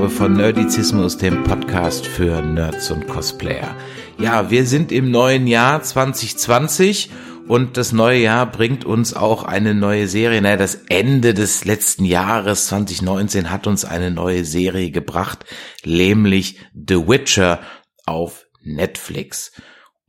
Ausgabe von Nerdizismus, dem Podcast für Nerds und Cosplayer. Ja, wir sind im neuen Jahr 2020 und das neue Jahr bringt uns auch eine neue Serie. Naja, das Ende des letzten Jahres 2019 hat uns eine neue Serie gebracht, nämlich The Witcher auf Netflix.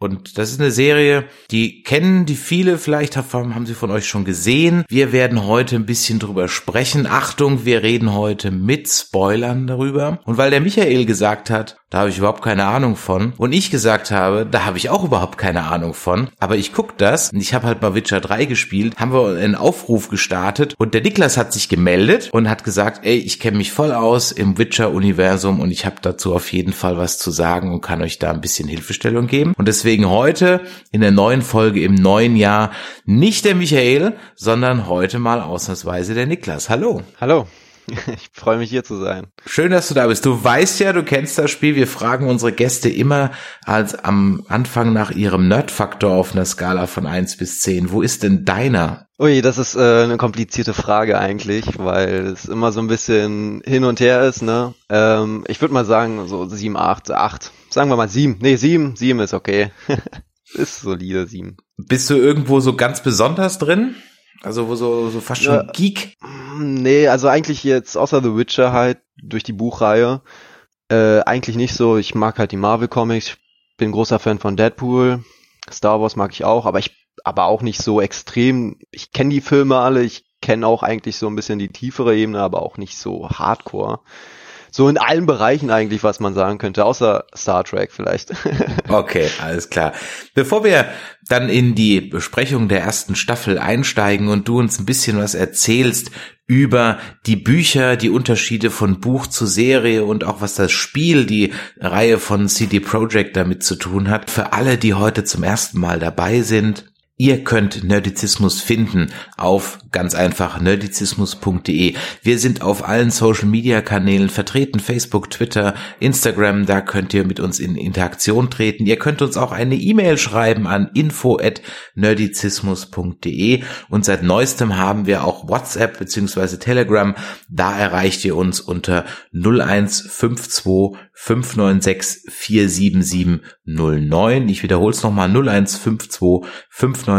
Und das ist eine Serie, die kennen die viele, vielleicht haben sie von euch schon gesehen. Wir werden heute ein bisschen drüber sprechen. Achtung, wir reden heute mit Spoilern darüber. Und weil der Michael gesagt hat, da habe ich überhaupt keine Ahnung von. Und ich gesagt habe, da habe ich auch überhaupt keine Ahnung von. Aber ich guck das und ich habe halt mal Witcher 3 gespielt, haben wir einen Aufruf gestartet und der Niklas hat sich gemeldet und hat gesagt, ey, ich kenne mich voll aus im Witcher-Universum und ich habe dazu auf jeden Fall was zu sagen und kann euch da ein bisschen Hilfestellung geben. Und deswegen heute in der neuen Folge im neuen Jahr nicht der Michael, sondern heute mal ausnahmsweise der Niklas. Hallo. Hallo. Ich freue mich hier zu sein. Schön, dass du da bist. Du weißt ja, du kennst das Spiel. Wir fragen unsere Gäste immer als am Anfang nach ihrem Nerdfaktor auf einer Skala von eins bis zehn. Wo ist denn deiner? Ui, das ist äh, eine komplizierte Frage eigentlich, weil es immer so ein bisschen hin und her ist. Ne? Ähm, ich würde mal sagen so sieben, acht, acht. Sagen wir mal sieben. Nee, sieben. Sieben ist okay. ist solide sieben. Bist du irgendwo so ganz besonders drin? Also wo so, so fast schon ja, Geek? Nee, also eigentlich jetzt außer The Witcher halt durch die Buchreihe. Äh, eigentlich nicht so. Ich mag halt die Marvel Comics. Bin großer Fan von Deadpool. Star Wars mag ich auch, aber ich aber auch nicht so extrem. Ich kenne die Filme alle, ich kenne auch eigentlich so ein bisschen die tiefere Ebene, aber auch nicht so hardcore so in allen Bereichen eigentlich, was man sagen könnte, außer Star Trek vielleicht. okay, alles klar. Bevor wir dann in die Besprechung der ersten Staffel einsteigen und du uns ein bisschen was erzählst über die Bücher, die Unterschiede von Buch zu Serie und auch was das Spiel, die Reihe von CD Projekt damit zu tun hat. Für alle, die heute zum ersten Mal dabei sind, Ihr könnt Nerdizismus finden auf ganz einfach nerdizismus.de. Wir sind auf allen Social Media Kanälen vertreten, Facebook, Twitter, Instagram, da könnt ihr mit uns in Interaktion treten. Ihr könnt uns auch eine E-Mail schreiben an info@nerdizismus.de und seit neuestem haben wir auch WhatsApp beziehungsweise Telegram. Da erreicht ihr uns unter 0152 596 47709. Ich wiederhole es nochmal 0152 596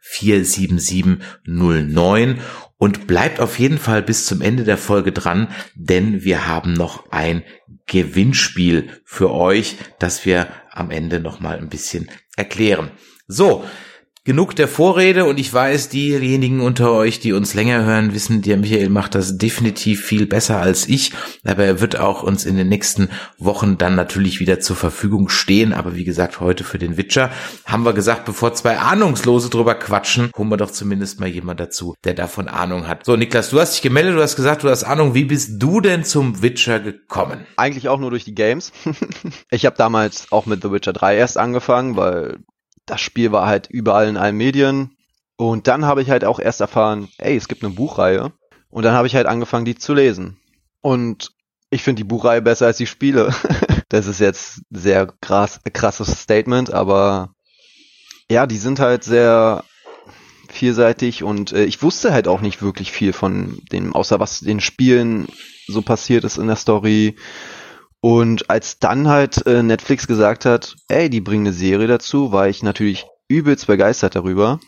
47709 und bleibt auf jeden Fall bis zum Ende der Folge dran, denn wir haben noch ein Gewinnspiel für euch, das wir am Ende nochmal ein bisschen erklären. So, Genug der Vorrede und ich weiß, diejenigen unter euch, die uns länger hören, wissen, der Michael macht das definitiv viel besser als ich, aber er wird auch uns in den nächsten Wochen dann natürlich wieder zur Verfügung stehen, aber wie gesagt, heute für den Witcher haben wir gesagt, bevor zwei Ahnungslose drüber quatschen, holen wir doch zumindest mal jemand dazu, der davon Ahnung hat. So, Niklas, du hast dich gemeldet, du hast gesagt, du hast Ahnung, wie bist du denn zum Witcher gekommen? Eigentlich auch nur durch die Games. ich habe damals auch mit The Witcher 3 erst angefangen, weil das Spiel war halt überall in allen Medien. Und dann habe ich halt auch erst erfahren, ey, es gibt eine Buchreihe. Und dann habe ich halt angefangen, die zu lesen. Und ich finde die Buchreihe besser als die Spiele. das ist jetzt sehr krass, krasses Statement, aber ja, die sind halt sehr vielseitig und äh, ich wusste halt auch nicht wirklich viel von dem, außer was den Spielen so passiert ist in der Story und als dann halt äh, Netflix gesagt hat, ey, die bringen eine Serie dazu, war ich natürlich übelst begeistert darüber,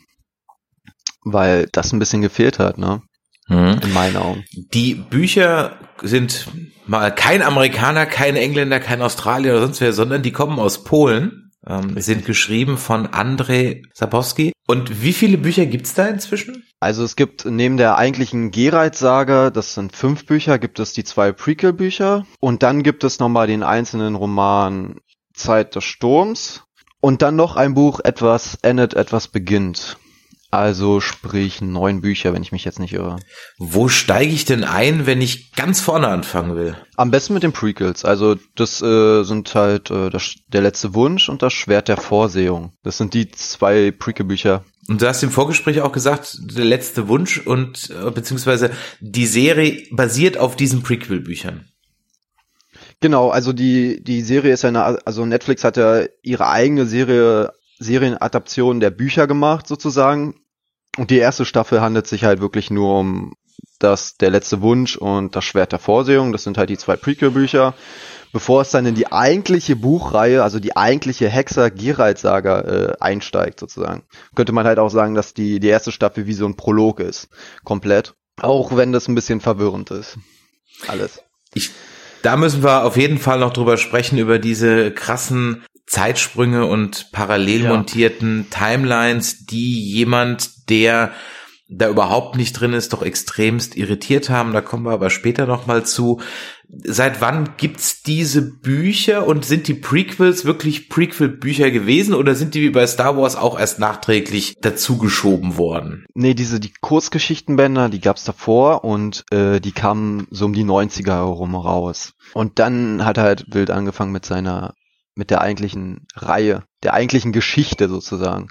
weil das ein bisschen gefehlt hat, ne? Mhm. In meinen Augen. Die Bücher sind mal kein Amerikaner, kein Engländer, kein Australier oder sonst wer, sondern die kommen aus Polen ähm, sind geschrieben von Andrei Sapowski. Und wie viele Bücher gibt's da inzwischen? Also es gibt neben der eigentlichen Geralt-Saga, das sind fünf Bücher, gibt es die zwei Prequel-Bücher. Und dann gibt es nochmal den einzelnen Roman Zeit des Sturms. Und dann noch ein Buch, etwas endet, etwas beginnt. Also sprich neun Bücher, wenn ich mich jetzt nicht irre. Wo steige ich denn ein, wenn ich ganz vorne anfangen will? Am besten mit den Prequels. Also das äh, sind halt äh, das, der letzte Wunsch und das Schwert der Vorsehung. Das sind die zwei Prequel-Bücher. Und du hast im Vorgespräch auch gesagt, der letzte Wunsch und äh, beziehungsweise die Serie basiert auf diesen Prequel-Büchern. Genau, also die die Serie ist ja eine, also Netflix hat ja ihre eigene Serie Serienadaption der Bücher gemacht sozusagen und die erste Staffel handelt sich halt wirklich nur um das Der letzte Wunsch und das Schwert der Vorsehung. Das sind halt die zwei Prequel-Bücher. Bevor es dann in die eigentliche Buchreihe, also die eigentliche Hexer-Geralt-Saga äh, einsteigt sozusagen. Könnte man halt auch sagen, dass die, die erste Staffel wie so ein Prolog ist. Komplett. Auch wenn das ein bisschen verwirrend ist. Alles. Ich, da müssen wir auf jeden Fall noch drüber sprechen, über diese krassen Zeitsprünge und parallel ja. montierten Timelines, die jemand, der da überhaupt nicht drin ist, doch extremst irritiert haben. Da kommen wir aber später noch mal zu. Seit wann gibt's diese Bücher und sind die Prequels wirklich Prequel-Bücher gewesen oder sind die wie bei Star Wars auch erst nachträglich dazugeschoben worden? Nee, diese die Kurzgeschichtenbänder, die gab's davor und äh, die kamen so um die 90er herum raus. Und dann hat halt wild angefangen mit seiner mit der eigentlichen Reihe, der eigentlichen Geschichte sozusagen.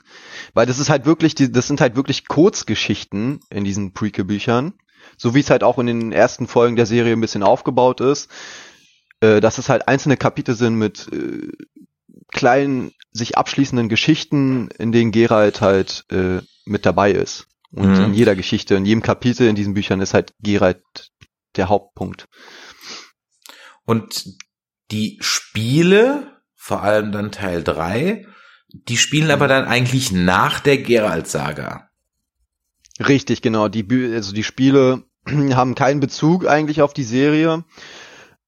Weil das ist halt wirklich, die, das sind halt wirklich Kurzgeschichten in diesen Prequel-Büchern. So wie es halt auch in den ersten Folgen der Serie ein bisschen aufgebaut ist. Äh, dass es halt einzelne Kapitel sind mit äh, kleinen, sich abschließenden Geschichten, in denen Geralt halt äh, mit dabei ist. Und mhm. in jeder Geschichte, in jedem Kapitel in diesen Büchern ist halt Geralt der Hauptpunkt. Und die Spiele vor allem dann Teil 3. Die spielen aber dann eigentlich nach der Geralt-Saga. Richtig, genau. Die, also die Spiele haben keinen Bezug eigentlich auf die Serie.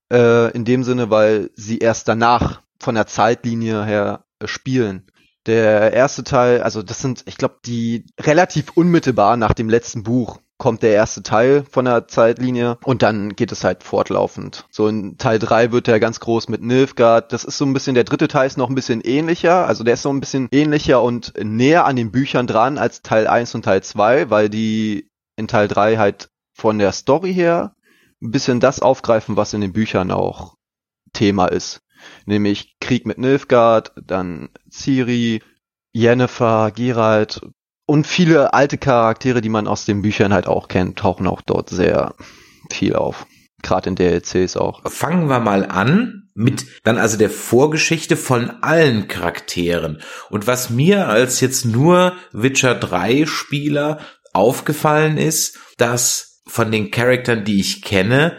Äh, in dem Sinne, weil sie erst danach von der Zeitlinie her spielen. Der erste Teil, also das sind, ich glaube, die relativ unmittelbar nach dem letzten Buch kommt der erste Teil von der Zeitlinie und dann geht es halt fortlaufend. So in Teil 3 wird er ganz groß mit Nilfgaard. Das ist so ein bisschen, der dritte Teil ist noch ein bisschen ähnlicher. Also der ist so ein bisschen ähnlicher und näher an den Büchern dran als Teil 1 und Teil 2, weil die in Teil 3 halt von der Story her ein bisschen das aufgreifen, was in den Büchern auch Thema ist. Nämlich Krieg mit Nilfgaard, dann Ciri, Yennefer, Geralt, und viele alte Charaktere, die man aus den Büchern halt auch kennt, tauchen auch dort sehr viel auf. Gerade in DLCs auch. Fangen wir mal an mit dann also der Vorgeschichte von allen Charakteren. Und was mir als jetzt nur Witcher 3 Spieler aufgefallen ist, dass von den Charakteren, die ich kenne,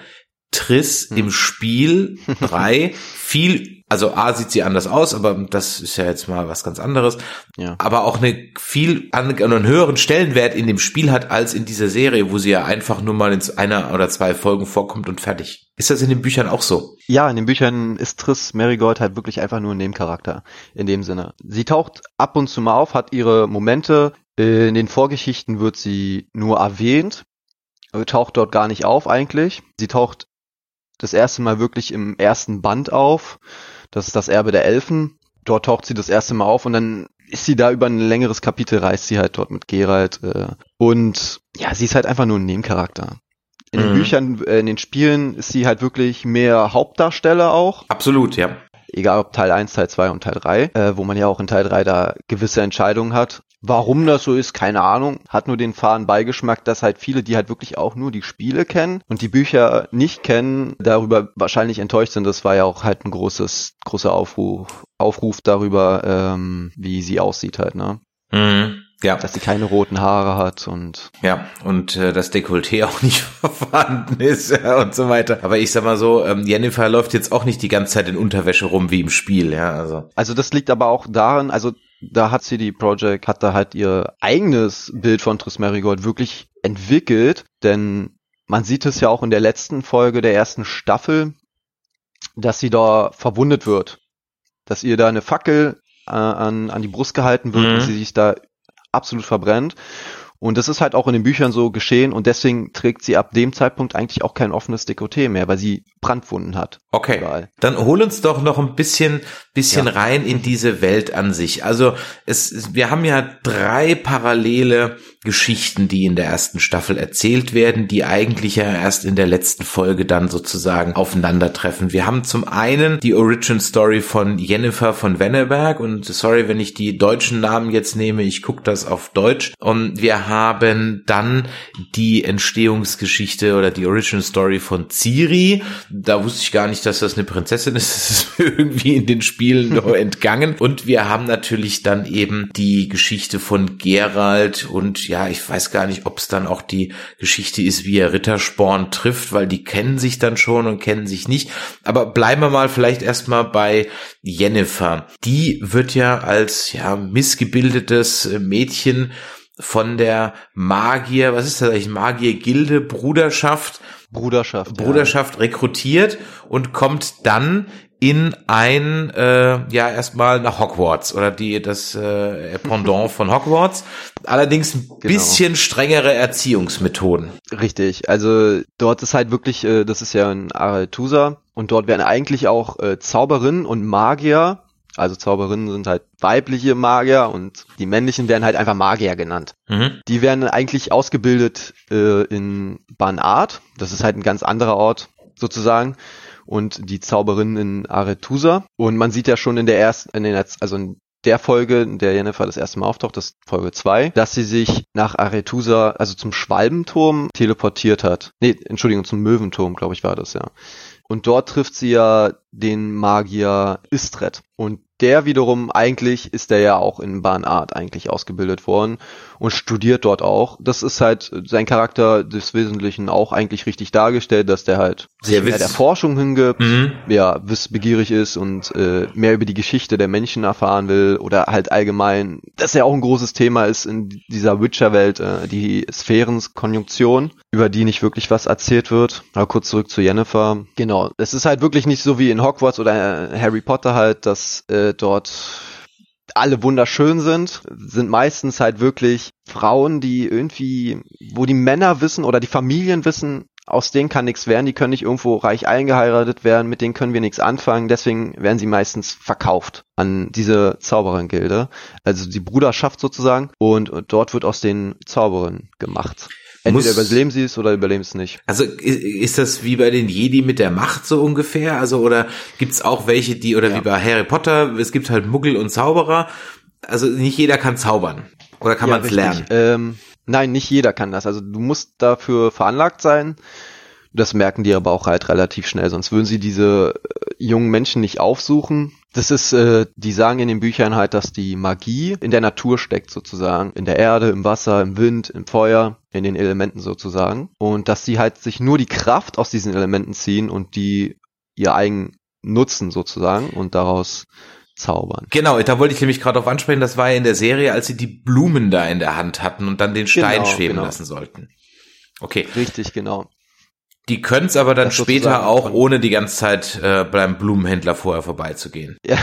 Triss hm. im Spiel 3 viel also A sieht sie anders aus, aber das ist ja jetzt mal was ganz anderes. Ja. Aber auch eine viel an, einen höheren Stellenwert in dem Spiel hat als in dieser Serie, wo sie ja einfach nur mal in einer oder zwei Folgen vorkommt und fertig. Ist das in den Büchern auch so? Ja, in den Büchern ist Triss Marigold halt wirklich einfach nur ein Nebencharakter in dem Sinne. Sie taucht ab und zu mal auf, hat ihre Momente. In den Vorgeschichten wird sie nur erwähnt, taucht dort gar nicht auf eigentlich. Sie taucht das erste Mal wirklich im ersten Band auf das ist das Erbe der Elfen. Dort taucht sie das erste Mal auf und dann ist sie da über ein längeres Kapitel, reist sie halt dort mit Geralt. Äh, und ja, sie ist halt einfach nur ein Nebencharakter. In den mhm. Büchern, äh, in den Spielen ist sie halt wirklich mehr Hauptdarsteller auch. Absolut, ja. Egal ob Teil 1, Teil 2 und Teil 3, äh, wo man ja auch in Teil 3 da gewisse Entscheidungen hat. Warum das so ist, keine Ahnung. Hat nur den fahren Beigeschmack, dass halt viele, die halt wirklich auch nur die Spiele kennen und die Bücher nicht kennen, darüber wahrscheinlich enttäuscht sind. Das war ja auch halt ein großes, großer Aufruf, Aufruf darüber, ähm, wie sie aussieht halt, ne? Mhm. Ja. Dass sie keine roten Haare hat und. Ja, und äh, das Dekolleté auch nicht vorhanden ist ja, und so weiter. Aber ich sag mal so, ähm, Jennifer läuft jetzt auch nicht die ganze Zeit in Unterwäsche rum wie im Spiel, ja. Also, also das liegt aber auch daran, also da hat CD Projekt, hat da halt ihr eigenes Bild von Triss Merigold wirklich entwickelt, denn man sieht es ja auch in der letzten Folge der ersten Staffel, dass sie da verwundet wird. Dass ihr da eine Fackel äh, an, an die Brust gehalten wird mhm. und sie sich da absolut verbrennt. Und das ist halt auch in den Büchern so geschehen und deswegen trägt sie ab dem Zeitpunkt eigentlich auch kein offenes Dekolleté mehr, weil sie Brandwunden hat. Okay. Überall. Dann hol uns doch noch ein bisschen, bisschen Ja. rein in diese Welt an sich. Also es, wir haben ja drei parallele Geschichten, die in der ersten Staffel erzählt werden, die eigentlich ja erst in der letzten Folge dann sozusagen aufeinandertreffen. Wir haben zum einen die Origin Story von Jennifer von Wenneberg und sorry, wenn ich die deutschen Namen jetzt nehme, ich gucke das auf Deutsch. Und wir haben dann die Entstehungsgeschichte oder die Origin Story von Ciri. Da wusste ich gar nicht, dass das eine Prinzessin ist. Das ist mir irgendwie in den Spielen nur entgangen. Und wir haben natürlich dann eben die Geschichte von Gerald und ja, ich weiß gar nicht, ob es dann auch die Geschichte ist, wie er Rittersporn trifft, weil die kennen sich dann schon und kennen sich nicht. Aber bleiben wir mal vielleicht erstmal bei Jennifer. Die wird ja als ja missgebildetes Mädchen von der Magier, was ist das eigentlich, Magier-Gilde, Bruderschaft, Bruderschaft. Bruderschaft rekrutiert und kommt dann in ein, äh, ja, erstmal nach Hogwarts oder die, das äh, Pendant von Hogwarts. Allerdings ein bisschen strengere Erziehungsmethoden. Ja, richtig. Also dort ist halt wirklich, äh, das ist ja ein Aretusa und dort werden eigentlich auch äh, Zauberinnen und Magier, also Zauberinnen sind halt weibliche Magier und die männlichen werden halt einfach Magier genannt. Mhm. Die werden eigentlich ausgebildet äh, in Banart. Das ist halt ein ganz anderer Ort sozusagen. Und die Zauberin in Aretusa. Und man sieht ja schon in der ersten, in den, also in der Folge, in der Jennifer das erste Mal auftaucht, das ist Folge 2, dass sie sich nach Aretusa, also zum Schwalbenturm, teleportiert hat. Nee, Entschuldigung, zum Möwenturm, glaube ich, war das ja. Und dort trifft sie ja den Magier Istred. Und der wiederum eigentlich ist der ja auch in Bahnart eigentlich ausgebildet worden und studiert dort auch. Das ist halt sein Charakter des Wesentlichen auch eigentlich richtig dargestellt, dass der halt Sehr sich mehr der Forschung hingibt, Mhm. ja, wissbegierig ist und äh, mehr über die Geschichte der Menschen erfahren will oder halt allgemein, das ja auch ein großes Thema ist in dieser Witcher-Welt, äh, die Sphärenkonjunktion, über die nicht wirklich was erzählt wird. Aber kurz zurück zu Jennifer. Genau, es ist halt wirklich nicht so wie in Hogwarts oder äh, Harry Potter halt, dass äh, dort alle wunderschön sind, sind meistens halt wirklich Frauen, die irgendwie, wo die Männer wissen oder die Familien wissen, aus denen kann nichts werden, die können nicht irgendwo reich eingeheiratet werden, mit denen können wir nichts anfangen, deswegen werden sie meistens verkauft an diese Zauberin-Gilde, also die Bruderschaft sozusagen, und dort wird aus den Zauberern gemacht. Entweder überleben sie es oder überleben es nicht. Also ist das wie bei den Jedi mit der Macht so ungefähr? Also oder gibt's auch welche, die oder Ja. wie bei Harry Potter, es gibt halt Muggel und Zauberer. Also nicht jeder kann zaubern. Oder kann Ja, man es lernen? Ähm, nein, nicht jeder kann das. Also du musst dafür veranlagt sein. Das merken die aber auch halt relativ schnell, sonst würden sie diese äh, jungen Menschen nicht aufsuchen. Das ist, äh, die sagen in den Büchern halt, dass die Magie in der Natur steckt sozusagen. In der Erde, im Wasser, im Wind, im Feuer, in den Elementen sozusagen. Und dass sie halt sich nur die Kraft aus diesen Elementen ziehen und die ihr eigen nutzen sozusagen und daraus zaubern. Genau, da wollte ich nämlich gerade auf ansprechen, das war ja in der Serie, als sie die Blumen da in der Hand hatten und dann den Stein Genau, schweben genau. lassen sollten. Okay, Richtig, genau. Die können es aber dann Das später auch, ohne die ganze Zeit äh, beim Blumenhändler vorher vorbeizugehen. Ja,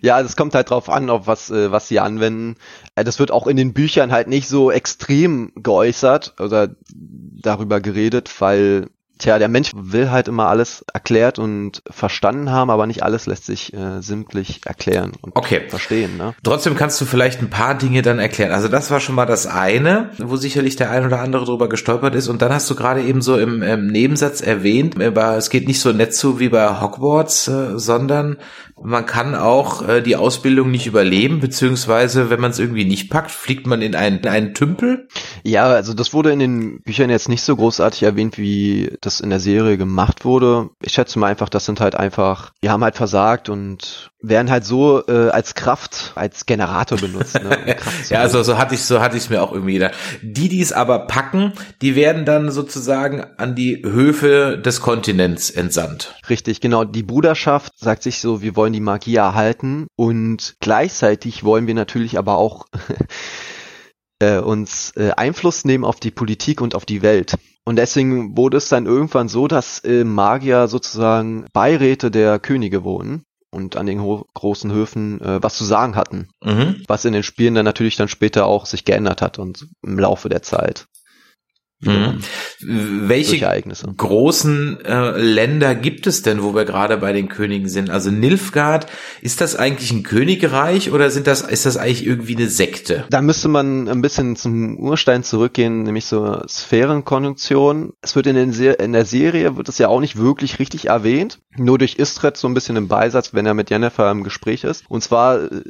ja, das kommt halt drauf an, auf was, äh, was sie anwenden. Äh, das wird auch in den Büchern halt nicht so extrem geäußert oder darüber geredet, weil, tja, der Mensch will halt immer alles erklärt und verstanden haben, aber nicht alles lässt sich äh, simplich erklären und Okay. verstehen, ne? Trotzdem kannst du vielleicht ein paar Dinge dann erklären. Also das war schon mal das eine, wo sicherlich der ein oder andere drüber gestolpert ist. Und dann hast du gerade eben so im, im Nebensatz erwähnt, aber es geht nicht so nett zu wie bei Hogwarts, äh, sondern man kann auch äh, die Ausbildung nicht überleben, beziehungsweise wenn man es irgendwie nicht packt, fliegt man in einen, in einen Tümpel. Ja, also das wurde in den Büchern jetzt nicht so großartig erwähnt, wie das in der Serie gemacht wurde. Ich schätze mal einfach, das sind halt einfach, die haben halt versagt und werden halt so äh, als Kraft, als Generator benutzt. Ne, um Ja, also so hatte ich so hatte ich es mir auch irgendwie gedacht. Die, die es aber packen, die werden dann sozusagen an die Höfe des Kontinents entsandt. Richtig, genau. Die Bruderschaft sagt sich so, wir wollen die Magie erhalten und gleichzeitig wollen wir natürlich aber auch äh, uns äh, Einfluss nehmen auf die Politik und auf die Welt. Und deswegen wurde es dann irgendwann so, dass äh, Magier sozusagen Beiräte der Könige wurden und an den ho großen Höfen äh, was zu sagen hatten. Mhm. Was in den Spielen dann natürlich dann später auch sich geändert hat und im Laufe der Zeit. Mhm. Welche großen äh, Länder gibt es denn, wo wir gerade bei den Königen sind? Also Nilfgaard, ist das eigentlich ein Königreich oder sind das, ist das eigentlich irgendwie eine Sekte? Da müsste man ein bisschen zum Urstein zurückgehen, nämlich so Sphärenkonjunktion. Es wird in, den Se in der Serie, wird es ja auch nicht wirklich richtig erwähnt, nur durch Istred so ein bisschen im Beisatz, wenn er mit Jennifer im Gespräch ist. Und zwar äh,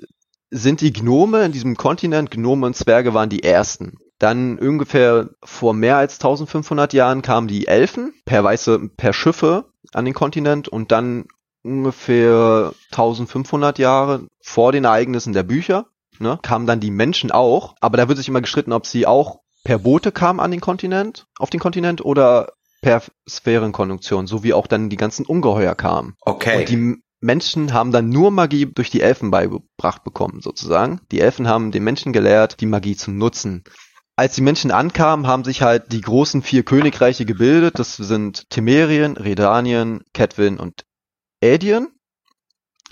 sind die Gnome in diesem Kontinent, Gnome und Zwerge waren die ersten. Dann ungefähr vor mehr als 1500 Jahren kamen die Elfen per weiße, per Schiffe an den Kontinent und dann ungefähr 1500 Jahre vor den Ereignissen der Bücher ne, kamen dann die Menschen auch. Aber da wird sich immer gestritten, ob sie auch per Boote kamen an den Kontinent, auf den Kontinent oder per Sphärenkonjunktion, so wie auch dann die ganzen Ungeheuer kamen. Okay. Und die Menschen haben dann nur Magie durch die Elfen beigebracht bekommen, sozusagen. Die Elfen haben den Menschen gelehrt, die Magie zu nutzen als die Menschen ankamen, haben sich halt die großen vier Königreiche gebildet. Das sind Temerien, Redanien, Ketwin und Ädien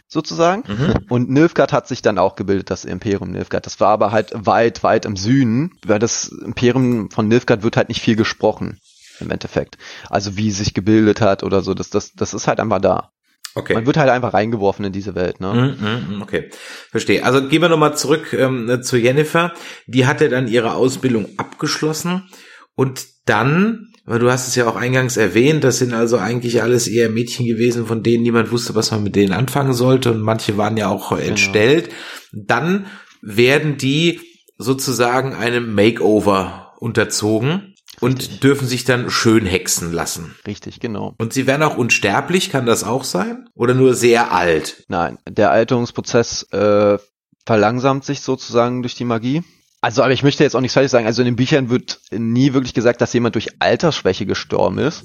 sozusagen. Mhm. Und Nilfgaard hat sich dann auch gebildet, das Imperium Nilfgaard. Das war aber halt weit, weit im Süden, weil das Imperium von Nilfgaard wird halt nicht viel gesprochen im Endeffekt. Also wie sich gebildet hat oder so, das, das, das ist halt einfach da. Okay. Man wird halt einfach reingeworfen in diese Welt, ne? Mm, mm, okay, verstehe. Also gehen wir nochmal zurück ähm, zu Jennifer. Die hatte dann ihre Ausbildung abgeschlossen und dann, weil du hast es ja auch eingangs erwähnt, das sind also eigentlich alles eher Mädchen gewesen, von denen niemand wusste, was man mit denen anfangen sollte und manche waren ja auch genau. entstellt. Dann werden die sozusagen einem Makeover unterzogen und dürfen sich dann schön hexen lassen. Richtig, genau. Und sie werden auch unsterblich, kann das auch sein? Oder nur sehr alt? Nein, der Alterungsprozess äh, verlangsamt sich sozusagen durch die Magie. Also, aber ich möchte jetzt auch nichts falsch sagen. Also in den Büchern wird nie wirklich gesagt, dass jemand durch Altersschwäche gestorben ist.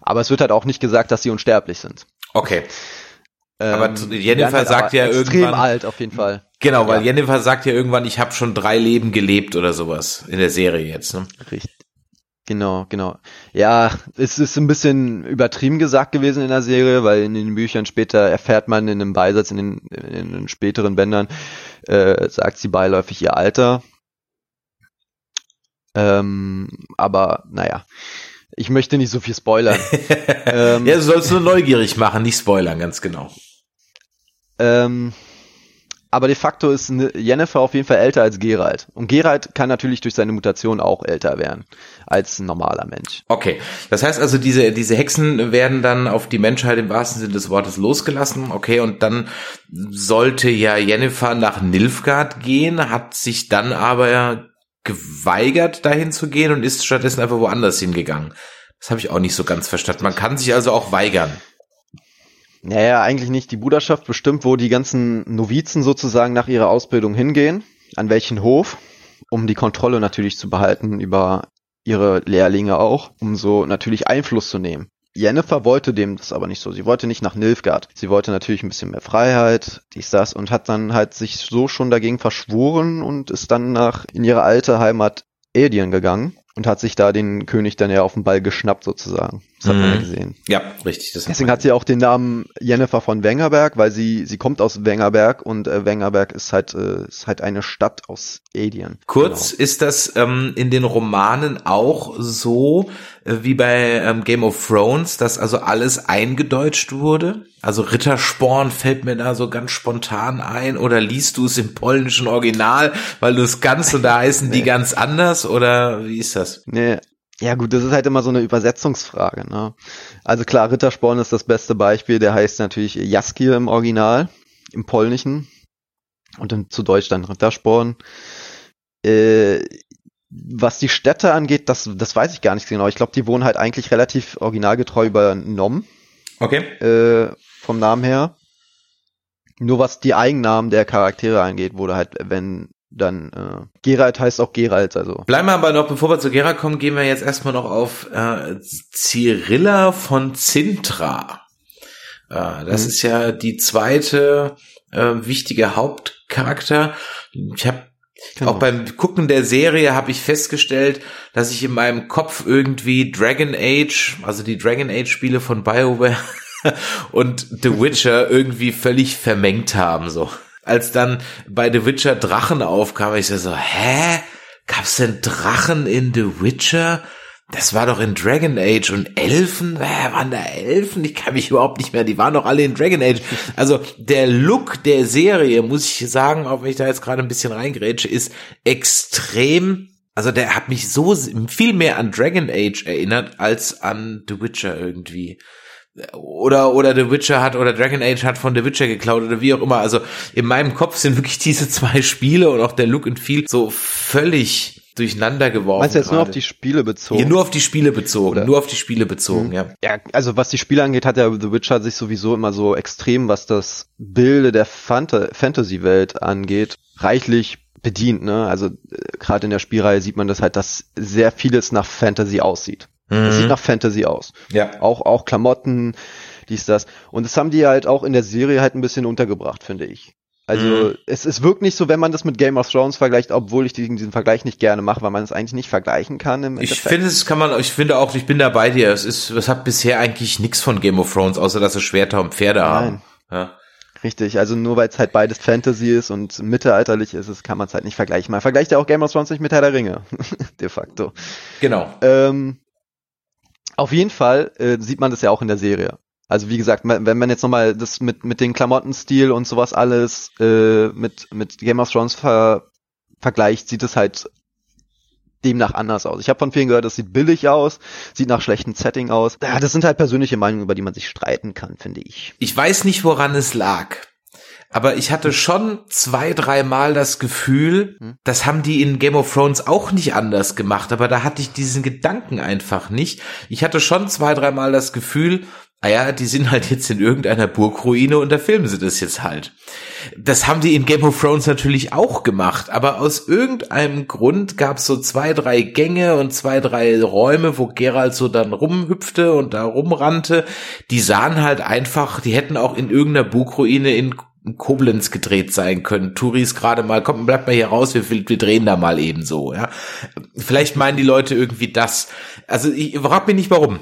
Aber es wird halt auch nicht gesagt, dass sie unsterblich sind. Okay. Aber ähm, Jennifer sagt ja extrem irgendwann. Extrem alt auf jeden Fall. Genau, weil ja. Jennifer sagt ja irgendwann, ich habe schon drei Leben gelebt oder sowas in der Serie jetzt. Ne? Richtig. Genau, genau. Ja, es ist ein bisschen übertrieben gesagt gewesen in der Serie, weil in den Büchern später erfährt man in einem Beisatz in den, in den späteren Bändern, äh, sagt sie beiläufig ihr Alter. Ähm, aber naja, ich möchte nicht so viel spoilern. ähm, ja, du sollst nur neugierig machen, nicht spoilern, ganz genau. Ähm, aber de facto ist Jennifer auf jeden Fall älter als Geralt. Und Geralt kann natürlich durch seine Mutation auch älter werden als ein normaler Mensch. Okay, das heißt also, diese, diese Hexen werden dann auf die Menschheit im wahrsten Sinne des Wortes losgelassen. Okay, und dann sollte ja Jennifer nach Nilfgaard gehen, hat sich dann aber geweigert, dahin zu gehen und ist stattdessen einfach woanders hingegangen. Das habe ich auch nicht so ganz verstanden. Man kann sich also auch weigern. Naja, eigentlich nicht. Die Bruderschaft bestimmt, wo die ganzen Novizen sozusagen nach ihrer Ausbildung hingehen, an welchen Hof, um die Kontrolle natürlich zu behalten über ihre Lehrlinge auch, um so natürlich Einfluss zu nehmen. Jennifer wollte dem das aber nicht so. Sie wollte nicht nach Nilfgaard. Sie wollte natürlich ein bisschen mehr Freiheit, dies, das und hat dann halt sich so schon dagegen verschworen und ist dann nach in ihre alte Heimat Edien gegangen und hat sich da den König dann ja auf den Ball geschnappt sozusagen. Das hat man ja mhm. gesehen. Ja, richtig. Das Deswegen hat sie auch den Namen Jennifer von Wengerberg, weil sie sie kommt aus Wengerberg und äh, Wengerberg ist halt äh, ist halt eine Stadt aus Edien. Kurz genau. ist das ähm, in den Romanen auch so äh, wie bei ähm, Game of Thrones, dass also alles eingedeutscht wurde. Also Rittersporn fällt mir da so ganz spontan ein oder liest du es im polnischen Original, weil du es ganz und da heißen nee. die ganz anders oder wie ist das? Nee, ja gut, das ist halt immer so eine Übersetzungsfrage. Ne? Also klar, Rittersporn ist das beste Beispiel. Der heißt natürlich Jaskier im Original, im Polnischen und dann zu Deutsch dann Rittersporn. Äh, was die Städte angeht, das, das weiß ich gar nicht genau. Ich glaube, die wurden halt eigentlich relativ originalgetreu übernommen. Okay. Äh, vom Namen her. Nur was die Eigennamen der Charaktere angeht, wurde halt, wenn dann äh, Geralt heißt auch Geralt, also. Bleiben wir aber noch, bevor wir zu Geralt kommen, gehen wir jetzt erstmal noch auf äh, Cyrilla von Zintra. Äh, das mhm. ist ja die zweite äh, wichtige Hauptcharakter. Ich habe Genau. Auch beim Gucken der Serie habe ich festgestellt, dass ich in meinem Kopf irgendwie Dragon Age, also die Dragon Age Spiele von BioWare und The Witcher irgendwie völlig vermengt haben, so als dann bei The Witcher Drachen aufkam, ich so, hä? Gab's denn Drachen in The Witcher? das war doch in Dragon Age und Elfen, äh, waren da Elfen? Ich kann mich überhaupt nicht mehr, die waren doch alle in Dragon Age. Also der Look der Serie, muss ich sagen, auch wenn ich da jetzt gerade ein bisschen reingrätsche, ist extrem, also der hat mich so viel mehr an Dragon Age erinnert als an The Witcher irgendwie oder oder The Witcher hat oder Dragon Age hat von The Witcher geklaut oder wie auch immer. Also in meinem Kopf sind wirklich diese zwei Spiele und auch der Look and Feel so völlig durcheinander geworfen. Meinst du jetzt gerade. nur auf die Spiele bezogen? Ja, nur auf die Spiele bezogen, Oder? nur auf die Spiele bezogen, mhm. ja. Ja, also was die Spiele angeht, hat ja The Witcher sich sowieso immer so extrem, was das Bilde der Fanta Fantasy-Welt angeht, reichlich bedient, ne? Also äh, gerade in der Spielreihe sieht man das halt, dass sehr vieles nach Fantasy aussieht. Mhm. Es sieht nach Fantasy aus. Ja. Auch, auch Klamotten, dies, das. Und das haben die halt auch in der Serie halt ein bisschen untergebracht, finde ich. Also mhm. es, es wirkt nicht so, wenn man das mit Game of Thrones vergleicht, obwohl ich diesen, diesen Vergleich nicht gerne mache, weil man es eigentlich nicht vergleichen kann. Im ich finde, es kann man, ich finde auch, ich bin da bei dir. Es ist, es hat bisher eigentlich nichts von Game of Thrones, außer dass es Schwerter und Pferde Nein. haben. Ja. Richtig, also nur weil es halt beides Fantasy ist und mittelalterlich ist, es kann man es halt nicht vergleichen. Man vergleicht ja auch Game of Thrones nicht mit Herr der Ringe, de facto. Genau. Ähm, auf jeden Fall äh, sieht man das ja auch in der Serie. Also wie gesagt, wenn man jetzt nochmal das mit, mit den Klamottenstil und sowas alles äh, mit, mit Game of Thrones ver, vergleicht, sieht es halt demnach anders aus. Ich habe von vielen gehört, das sieht billig aus, sieht nach schlechtem Setting aus. Ja, das sind halt persönliche Meinungen, über die man sich streiten kann, finde ich. Ich weiß nicht, woran es lag. Aber ich hatte schon zwei, dreimal das Gefühl, hm? das haben die in Game of Thrones auch nicht anders gemacht, aber da hatte ich diesen Gedanken einfach nicht. Ich hatte schon zwei, dreimal das Gefühl, ah ja, die sind halt jetzt in irgendeiner Burgruine und da filmen sie das jetzt halt. Das haben die in Game of Thrones natürlich auch gemacht, aber aus irgendeinem Grund gab es so zwei, drei Gänge und zwei, drei Räume, wo Geralt so dann rumhüpfte und da rumrannte. Die sahen halt einfach, die hätten auch in irgendeiner Burgruine in Koblenz gedreht sein können. Touris gerade mal, kommt, bleibt mal hier raus, wir, wir drehen da mal eben so, ja. Vielleicht meinen die Leute irgendwie das. Also ich frag mich nicht warum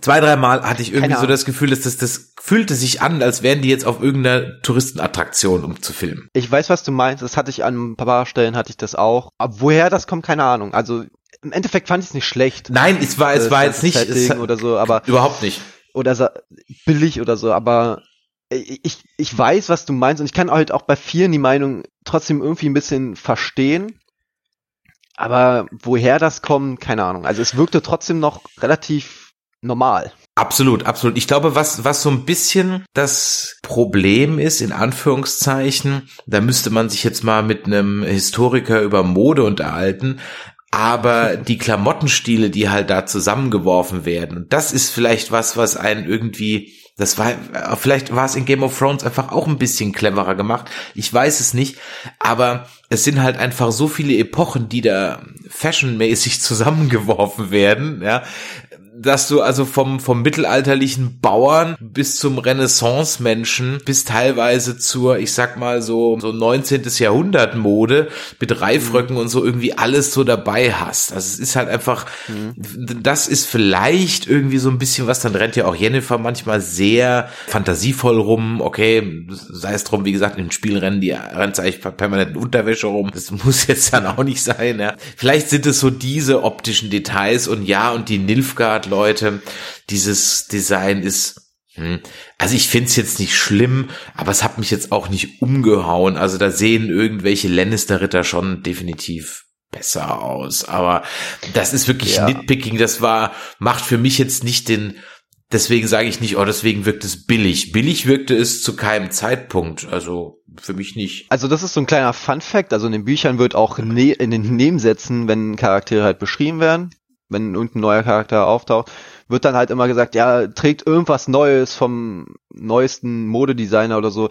zwei, drei Mal hatte ich irgendwie so das Gefühl, dass das, das fühlte sich an, als wären die jetzt auf irgendeiner Touristenattraktion, um zu filmen. Ich weiß, was du meinst. Das hatte ich an ein paar Stellen, hatte ich das auch. Aber woher das kommt, keine Ahnung. Also im Endeffekt fand ich es nicht schlecht. Nein, es war, es war jetzt nicht es oder so, aber überhaupt nicht. Oder billig oder so, aber ich, ich weiß, was du meinst und ich kann halt auch bei vielen die Meinung trotzdem irgendwie ein bisschen verstehen. Aber woher das kommt, keine Ahnung. Also es wirkte trotzdem noch relativ normal. Absolut, absolut. Ich glaube, was, was so ein bisschen das Problem ist, in Anführungszeichen, da müsste man sich jetzt mal mit einem Historiker über Mode unterhalten, aber die Klamottenstile, die halt da zusammengeworfen werden, und das ist vielleicht was, was einen irgendwie, das war, vielleicht war es in Game of Thrones einfach auch ein bisschen cleverer gemacht. Ich weiß es nicht, aber es sind halt einfach so viele Epochen, die da fashionmäßig zusammengeworfen werden, ja, dass du also vom, vom mittelalterlichen Bauern bis zum Renaissance-Menschen bis teilweise zur, ich sag mal so, so 19. Jahrhundert Mode mit Reifröcken mhm. und so irgendwie alles so dabei hast. Also es ist halt einfach, mhm. das ist vielleicht irgendwie so ein bisschen was, dann rennt ja auch Jennifer manchmal sehr fantasievoll rum. Okay, sei es drum, wie gesagt, in Spielen rennen die rennt eigentlich permanent in Unterwäsche rum. Das muss jetzt dann auch nicht sein, ja. Vielleicht sind es so diese optischen Details und ja, und die Nilfgaard Leute. Dieses Design ist hm, also ich find's jetzt nicht schlimm, aber es hat mich jetzt auch nicht umgehauen. Also da sehen irgendwelche Lannister-Ritter schon definitiv besser aus. Aber das ist wirklich ja. Nitpicking. Das war, macht für mich jetzt nicht den, deswegen sage ich nicht, oh, deswegen wirkt es billig. Billig wirkte es zu keinem Zeitpunkt. Also für mich nicht. Also das ist so ein kleiner Fun Fact. Also in den Büchern wird auch ne in den Nebensätzen, wenn Charaktere halt beschrieben werden, wenn irgendein neuer Charakter auftaucht, wird dann halt immer gesagt, ja, trägt irgendwas Neues vom neuesten Modedesigner oder so.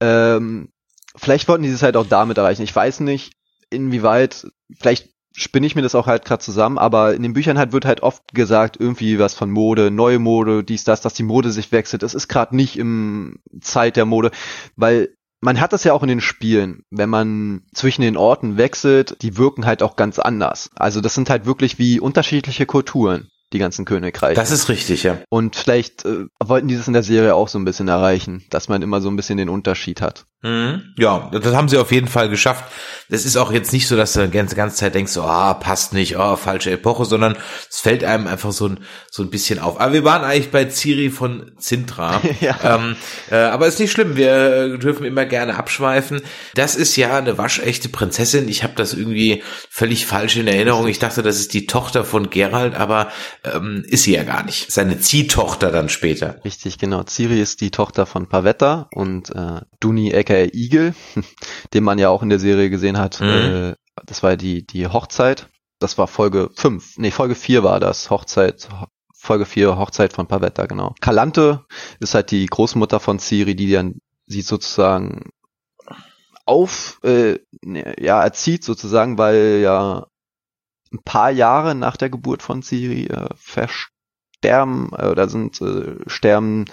Ähm, vielleicht wollten die das halt auch damit erreichen. Ich weiß nicht, inwieweit, vielleicht spinne ich mir das auch halt gerade zusammen, aber in den Büchern halt wird halt oft gesagt, irgendwie was von Mode, neue Mode, dies, das, dass die Mode sich wechselt. Es ist gerade nicht im Zeit der Mode, weil man hat das ja auch in den Spielen, wenn man zwischen den Orten wechselt, die wirken halt auch ganz anders. Also das sind halt wirklich wie unterschiedliche Kulturen, die ganzen Königreiche. Das ist richtig, ja. Und vielleicht äh, wollten die das in der Serie auch so ein bisschen erreichen, dass man immer so ein bisschen den Unterschied hat. Mhm. Ja, das haben sie auf jeden Fall geschafft. Das ist auch jetzt nicht so, dass du die ganze, ganze Zeit denkst, so, ah, passt nicht, oh, falsche Epoche, sondern es fällt einem einfach so ein, so ein bisschen auf. Aber wir waren eigentlich bei Ciri von Sintra. ja. ähm, äh, aber ist nicht schlimm, wir dürfen immer gerne abschweifen. Das ist ja eine waschechte Prinzessin. Ich habe das irgendwie völlig falsch in Erinnerung. Ich dachte, das ist die Tochter von Gerald, aber ähm, ist sie ja gar nicht. Seine Ziehtochter dann später. Richtig, genau. Ciri ist die Tochter von Pavetta und äh, Duni aka Eagle, den man ja auch in der Serie gesehen hat. Mhm. Äh, das war die, die Hochzeit. Das war Folge 5. Nee, Folge 4 war das. Hochzeit, Folge 4, Hochzeit von Pavetta, genau. Kalante ist halt die Großmutter von Ciri, die dann sie sozusagen auf, äh, ne, ja, erzieht sozusagen, weil ja ein paar Jahre nach der Geburt von Ciri äh, versterben äh, oder sind äh, sterben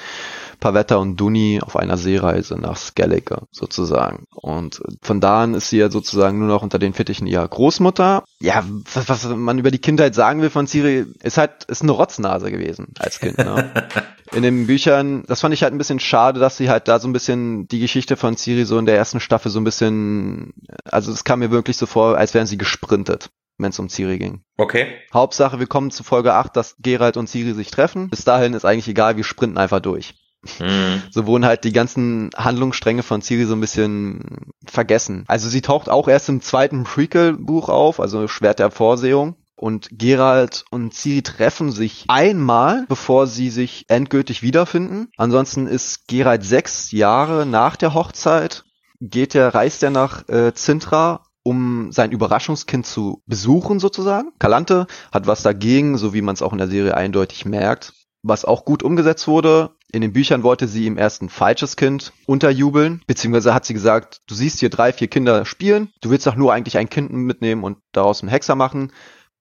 Pavetta und Duni auf einer Seereise nach Skellige sozusagen. Und von da an ist sie ja sozusagen nur noch unter den Fittichen ihrer Großmutter. Ja, was, was man über die Kindheit sagen will von Ciri, ist halt, ist eine Rotznase gewesen als Kind. Ne? in den Büchern, das fand ich halt ein bisschen schade, dass sie halt da so ein bisschen die Geschichte von Ciri so in der ersten Staffel so ein bisschen, also es kam mir wirklich so vor, als wären sie gesprintet wenn es um Ciri ging. Okay. Hauptsache, wir kommen zu Folge 8, dass Geralt und Ciri sich treffen. Bis dahin ist eigentlich egal, wir sprinten einfach durch. Mhm. So wurden halt die ganzen Handlungsstränge von Ciri so ein bisschen vergessen. Also sie taucht auch erst im zweiten Prequel-Buch auf, also Schwert der Vorsehung. Und Geralt und Ciri treffen sich einmal, bevor sie sich endgültig wiederfinden. Ansonsten ist Geralt sechs Jahre nach der Hochzeit, geht er, reist er nach äh, Zintra um sein Überraschungskind zu besuchen sozusagen. Kalante hat was dagegen, so wie man es auch in der Serie eindeutig merkt. Was auch gut umgesetzt wurde, in den Büchern wollte sie ihm erst ein falsches Kind unterjubeln, beziehungsweise hat sie gesagt, du siehst hier drei, vier Kinder spielen, du willst doch nur eigentlich ein Kind mitnehmen und daraus einen Hexer machen.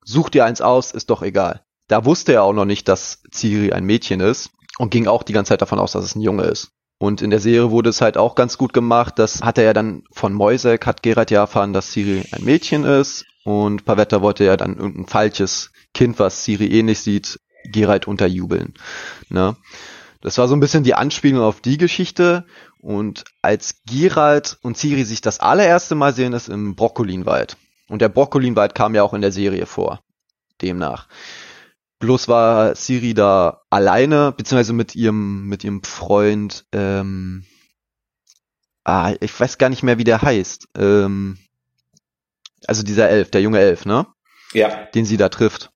Such dir eins aus, ist doch egal. Da wusste er auch noch nicht, dass Ciri ein Mädchen ist und ging auch die ganze Zeit davon aus, dass es ein Junge ist. Und in der Serie wurde es halt auch ganz gut gemacht. Das hat er ja dann von Moisek, hat Gerard ja erfahren, dass Ciri ein Mädchen ist. Und Pavetta wollte ja dann irgendein falsches Kind, was Ciri ähnlich sieht, Geralt unterjubeln. Ne? Das war so ein bisschen die Anspielung auf die Geschichte. Und als Geralt und Ciri sich das allererste Mal sehen, ist im Brokkolinwald. Und der Brokkolinwald kam ja auch in der Serie vor. Demnach. Bloß war Ciri da alleine, beziehungsweise mit ihrem, mit ihrem Freund, ähm, ah, ich weiß gar nicht mehr, wie der heißt. Ähm, also dieser Elf, der junge Elf, ne? Ja. Den sie da trifft.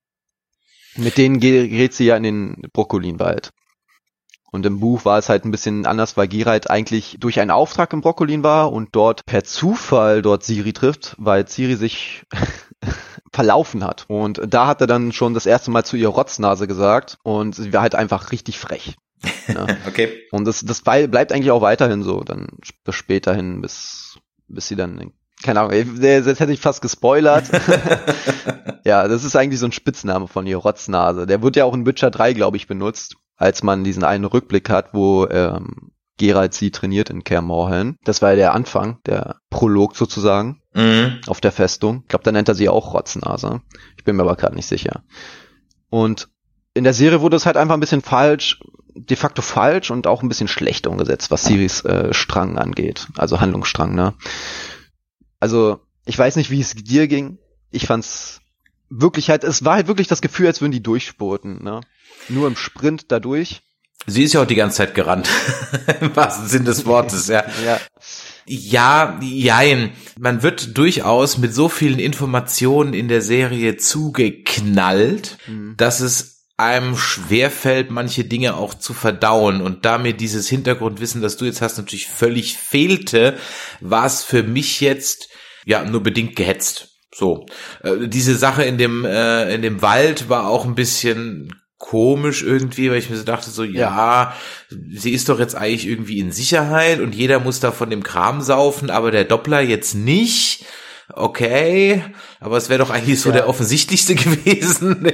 Mit denen gerät sie ja in den Brokkolinwald. Und im Buch war es halt ein bisschen anders, weil Geralt eigentlich durch einen Auftrag im Brokkolin war und dort per Zufall dort Siri trifft, weil Siri sich verlaufen hat. Und da hat er dann schon das erste Mal zu ihr Rotznase gesagt und sie war halt einfach richtig frech. Ja. okay. Und das, das bleibt eigentlich auch weiterhin so, dann bis späterhin, bis, bis sie dann, keine Ahnung, jetzt hätte ich fast gespoilert. ja, das ist eigentlich so ein Spitzname von ihr, Rotznase. Der wird ja auch in Witcher 3, glaube ich, benutzt als man diesen einen Rückblick hat, wo ähm, Geralt sie trainiert in Kaer Das war ja der Anfang, der Prolog sozusagen mhm. auf der Festung. Ich glaube, da nennt er sie auch Rotznase. Ich bin mir aber gerade nicht sicher. Und in der Serie wurde es halt einfach ein bisschen falsch, de facto falsch und auch ein bisschen schlecht umgesetzt, was Siris äh, Strang angeht, also Handlungsstrang, ne? Also, ich weiß nicht, wie es dir ging. Ich fand's wirklich halt, es war halt wirklich das Gefühl, als würden die durchspurten, ne? Nur im Sprint dadurch. Sie ist ja auch die ganze Zeit gerannt. Im wahrsten Sinn des Wortes, ja. ja. Ja, jein. Man wird durchaus mit so vielen Informationen in der Serie zugeknallt, mhm. dass es einem schwerfällt, manche Dinge auch zu verdauen. Und da mir dieses Hintergrundwissen, das du jetzt hast, natürlich völlig fehlte, war es für mich jetzt ja nur bedingt gehetzt. So, äh, diese Sache in dem äh, in dem Wald war auch ein bisschen komisch irgendwie, weil ich mir so dachte so, ja, sie ist doch jetzt eigentlich irgendwie in Sicherheit und jeder muss da von dem Kram saufen, aber der Doppler jetzt nicht. Okay, aber es wäre doch eigentlich so ja. der offensichtlichste gewesen.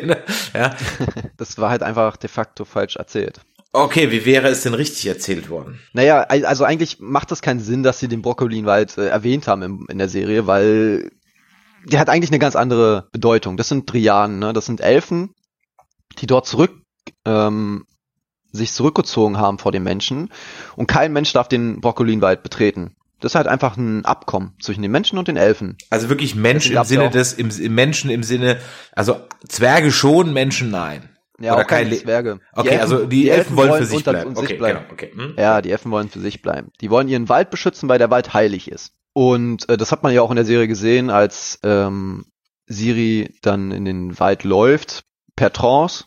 ja. Das war halt einfach de facto falsch erzählt. Okay, wie wäre es denn richtig erzählt worden? Naja, also eigentlich macht das keinen Sinn, dass sie den Brokkolinwald äh, erwähnt haben im, in der Serie, weil der hat eigentlich eine ganz andere Bedeutung. Das sind Trianen, ne? das sind Elfen, die dort zurück ähm, sich zurückgezogen haben vor den Menschen und kein Mensch darf den Brokkolinwald betreten. Das ist halt einfach ein Abkommen zwischen den Menschen und den Elfen. Also wirklich Mensch im Sinne auch- des, im, im Menschen im Sinne, also Zwerge schon, Menschen nein. Ja, Oder auch keine Zwerge. Okay, also die, Elfen, wollen für sich bleiben. sich Okay, bleiben. genau, okay. Hm? Ja, die Elfen wollen für sich bleiben. Die wollen ihren Wald beschützen, weil der Wald heilig ist. Und äh, das hat man ja auch in der Serie gesehen, als ähm, Siri dann in den Wald läuft per Trance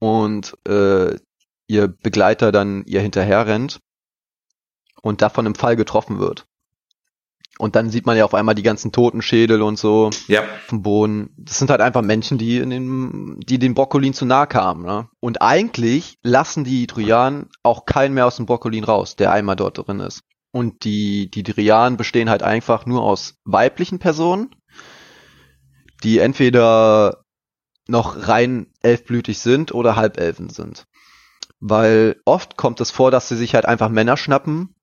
und äh, ihr Begleiter dann ihr hinterher rennt und davon im Fall getroffen wird. Und dann sieht man ja auf einmal die ganzen Totenschädel und so Ja. auf dem Boden. Das sind halt einfach Menschen, die in den, die den Brokkolin zu nahe kamen. Ne? Und eigentlich lassen die Trojanen auch keinen mehr aus dem Brokkolin raus, der einmal dort drin ist. Und die, die Drianen bestehen halt einfach nur aus weiblichen Personen, die entweder noch rein elfblütig sind oder Halbelfen sind. Weil oft kommt es vor, dass sie sich halt einfach Männer schnappen,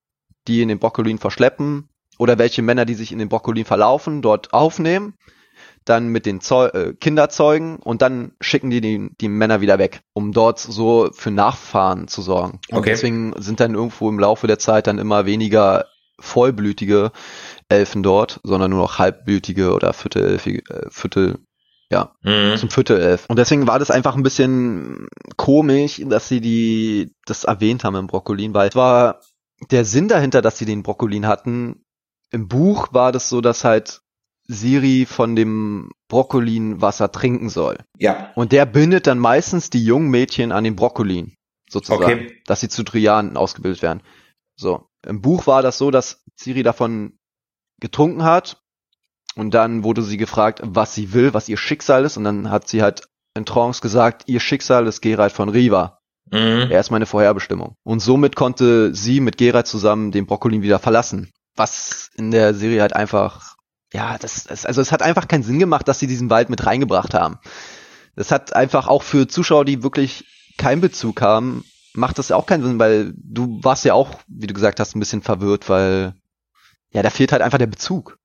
die in den Brokkolin verschleppen, oder welche Männer, die sich in den Brokkolin verlaufen, dort aufnehmen, dann mit den Zeu äh, Kinder zeugen und dann schicken die, die die Männer wieder weg, um dort so für Nachfahren zu sorgen. Und Okay. deswegen sind dann irgendwo im Laufe der Zeit dann immer weniger vollblütige Elfen dort, sondern nur noch halbblütige oder viertelelfige, äh, Viertel, ja, Mhm. zum Viertelelf. Und deswegen war das einfach ein bisschen komisch, dass sie die das erwähnt haben im Brokkolin, weil es war der Sinn dahinter, dass sie den Brokkolin hatten. Im Buch war das so, dass halt Siri von dem Brokkolinwasser trinken soll. Ja. Und der bindet dann meistens die jungen Mädchen an den Brokkolin, sozusagen, Okay. dass sie zu Trianen ausgebildet werden. So. Im Buch war das so, dass Siri davon getrunken hat und dann wurde sie gefragt, was sie will, was ihr Schicksal ist und dann hat sie halt in Trance gesagt, ihr Schicksal ist Geralt von Riva. Mhm. Er ist meine Vorherbestimmung. Und somit konnte sie mit Geralt zusammen den Brokkolin wieder verlassen. Was in der Serie halt einfach, ja, das, das, also es hat einfach keinen Sinn gemacht, dass sie diesen Wald mit reingebracht haben. Das hat einfach auch für Zuschauer, die wirklich keinen Bezug haben, macht das auch keinen Sinn, weil du warst ja auch, wie du gesagt hast, ein bisschen verwirrt, weil ja, da fehlt halt einfach der Bezug.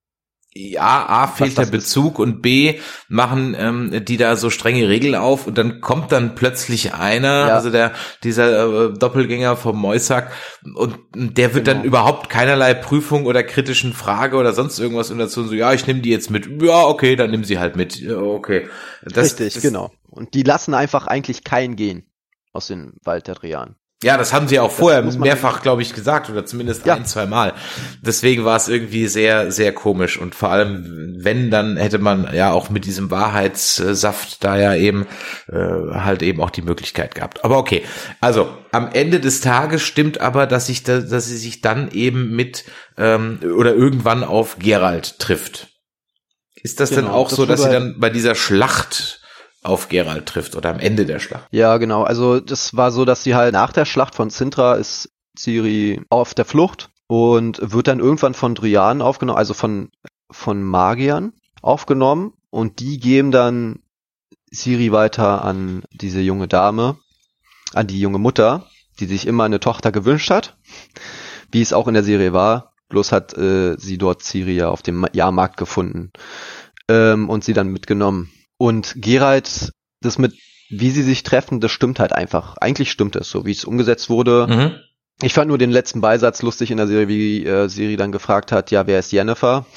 Ja, A, fehlt der das ist. Bezug und B, machen ähm, die da so strenge Regeln auf und dann kommt dann plötzlich einer, Ja. also der, dieser äh, Doppelgänger vom Moisack und der wird dann Genau. überhaupt keinerlei Prüfung oder kritischen Frage oder sonst irgendwas und dazu so, ja, ich nehme die jetzt mit. Ja, okay, dann nimm sie halt mit. Ja, okay. Das, Richtig, das, genau. Und die lassen einfach eigentlich keinen gehen aus dem Wald der Drian. Ja, das haben sie auch vorher mehrfach, glaube ich, gesagt oder zumindest Ja. ein, zwei Mal. Deswegen war es irgendwie sehr, sehr komisch und vor allem, wenn, dann hätte man ja auch mit diesem Wahrheitssaft da ja eben äh, halt eben auch die Möglichkeit gehabt. Aber okay, also am Ende des Tages stimmt aber, dass sich da, dass sie sich dann eben mit ähm, oder irgendwann auf Gerald trifft. Ist das denn Genau, auch das so, dass sie dann bei dieser Schlacht auf Gerald trifft oder am Ende der Schlacht? Ja, genau. Also das war so, dass sie halt nach der Schlacht von Sintra ist Ciri auf der Flucht und wird dann irgendwann von Drianen aufgenommen, also von, von Magiern aufgenommen und die geben dann Ciri weiter an diese junge Dame, an die junge Mutter, die sich immer eine Tochter gewünscht hat, wie es auch in der Serie war. Bloß hat äh, sie dort Ciri ja auf dem Ma- Jahrmarkt gefunden ähm, und sie dann mitgenommen. Und Geralt, das mit, wie sie sich treffen, das stimmt halt einfach. Eigentlich stimmt es, so wie es umgesetzt wurde. Mhm. Ich fand nur den letzten Beisatz lustig in der Serie, wie äh, Siri dann gefragt hat, ja, wer ist Jennifer?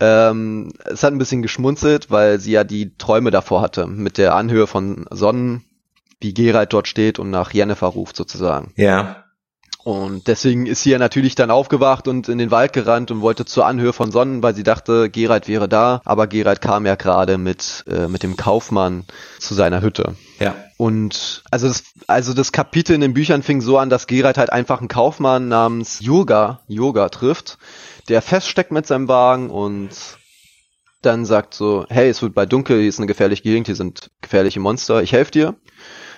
Ähm, es hat ein bisschen geschmunzelt, weil sie ja die Träume davor hatte, mit der Anhöhe von Sonnen, wie Geralt dort steht und nach Jennifer ruft sozusagen. Ja. Und deswegen ist sie ja natürlich dann aufgewacht und in den Wald gerannt und wollte zur Anhöhe von Sonnen, weil sie dachte, Geralt wäre da. Aber Geralt kam ja gerade mit, äh, mit dem Kaufmann zu seiner Hütte. Ja. Und also das, also das Kapitel in den Büchern fing so an, dass Geralt halt einfach einen Kaufmann namens Yoga, Yoga trifft, der feststeckt mit seinem Wagen und dann sagt so, hey, es wird bald dunkel, hier ist eine gefährliche Gegend, hier sind gefährliche Monster, ich helfe dir.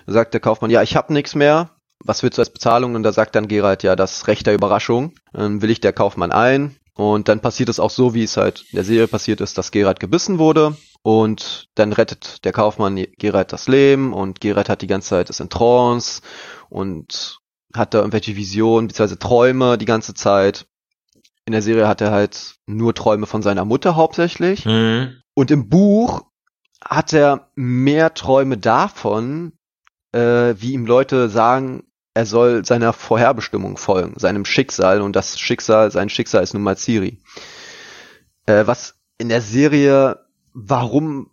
Sagt der Kaufmann, ja, ich hab nichts mehr, was willst du als Bezahlung? Und da sagt dann Geralt, ja, das Recht der Überraschung. Dann will ich der Kaufmann ein. Und dann passiert es auch so, wie es halt in der Serie passiert ist, dass Geralt gebissen wurde. Und dann rettet der Kaufmann Geralt das Leben und Geralt hat die ganze Zeit ist in Trance und hat da irgendwelche Visionen bzw. Träume die ganze Zeit. In der Serie hat er halt nur Träume von seiner Mutter hauptsächlich. Mhm. Und im Buch hat er mehr Träume davon, äh, wie ihm Leute sagen, er soll seiner Vorherbestimmung folgen, seinem Schicksal und das Schicksal, sein Schicksal ist nun mal Ciri. Äh, was in der Serie, warum,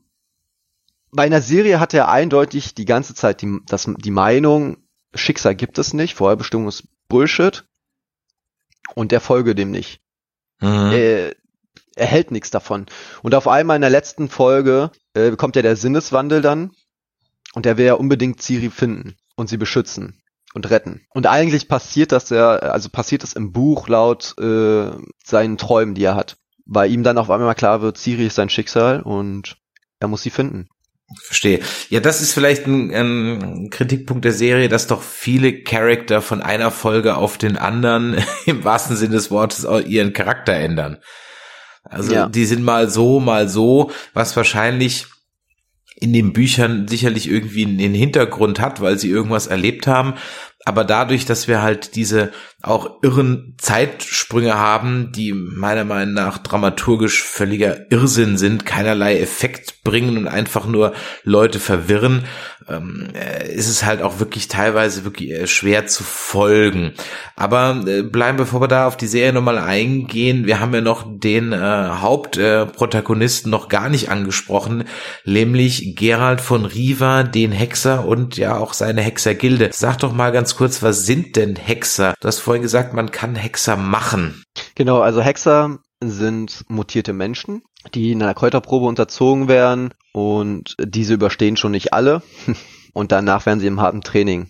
bei einer Serie hat er eindeutig die ganze Zeit die, das, die Meinung, Schicksal gibt es nicht, Vorherbestimmung ist Bullshit und der folge dem nicht. Mhm. Er, er hält nichts davon. Und auf einmal in der letzten Folge äh, kommt ja der Sinneswandel dann und er will ja unbedingt Ciri finden und sie beschützen und retten. Und eigentlich passiert das ja, also passiert das im Buch laut äh, seinen Träumen, die er hat. Weil ihm dann auf einmal klar wird, Ciri ist sein Schicksal und er muss sie finden. Verstehe. Ja, das ist vielleicht ein, ein Kritikpunkt der Serie, dass doch viele Charakter von einer Folge auf den anderen im wahrsten Sinne des Wortes ihren Charakter ändern. Also ja. die sind mal so, mal so, was wahrscheinlich in den Büchern sicherlich irgendwie einen Hintergrund hat, weil sie irgendwas erlebt haben. Aber dadurch, dass wir halt diese auch irren Zeitsprünge haben, die meiner Meinung nach dramaturgisch völliger Irrsinn sind, keinerlei Effekt bringen und einfach nur Leute verwirren, ähm, äh, ist es halt auch wirklich teilweise wirklich äh, schwer zu folgen. Aber äh, bleiben, bevor wir da auf die Serie nochmal eingehen, wir haben ja noch den äh, Hauptprotagonisten äh, noch gar nicht angesprochen, nämlich Gerald von Riva, den Hexer und ja auch seine Hexergilde. Sag doch mal ganz kurz, was sind denn Hexer? Du hast vorhin gesagt, man kann Hexer machen. Genau, also Hexer sind mutierte Menschen, die in einer Kräuterprobe unterzogen werden und diese überstehen schon nicht alle und danach werden sie im harten Training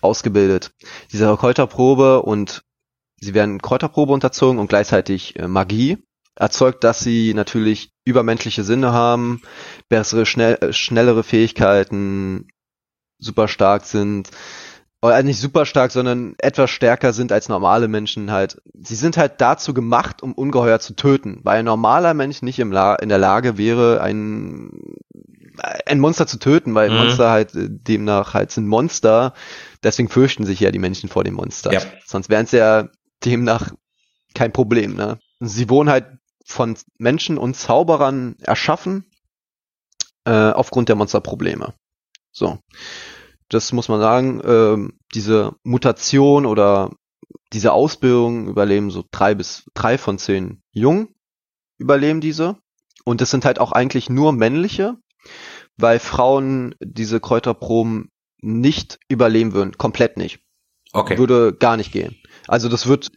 ausgebildet. Diese Kräuterprobe und sie werden Kräuterprobe unterzogen und gleichzeitig äh, Magie erzeugt, dass sie natürlich übermenschliche Sinne haben, bessere, schnell, äh, schnellere Fähigkeiten, super stark sind, oder nicht super stark, sondern etwas stärker sind als normale Menschen halt. Sie sind halt dazu gemacht, um Ungeheuer zu töten, weil ein normaler Mensch nicht im La in der Lage wäre, ein, ein Monster zu töten, weil mhm. Monster halt äh, demnach halt sind Monster. Deswegen fürchten sich ja die Menschen vor dem Monster. Ja. Sonst wären es ja demnach kein Problem. Ne? Sie wurden halt von Menschen und Zauberern erschaffen äh, aufgrund der Monsterprobleme. So das muss man sagen, äh, diese Mutation oder diese Ausbildung überleben so drei bis drei von zehn Jungen überleben diese. Und es sind halt auch eigentlich nur männliche, weil Frauen diese Kräuterproben nicht überleben würden, komplett nicht. Okay. Würde gar nicht gehen. Also das wird,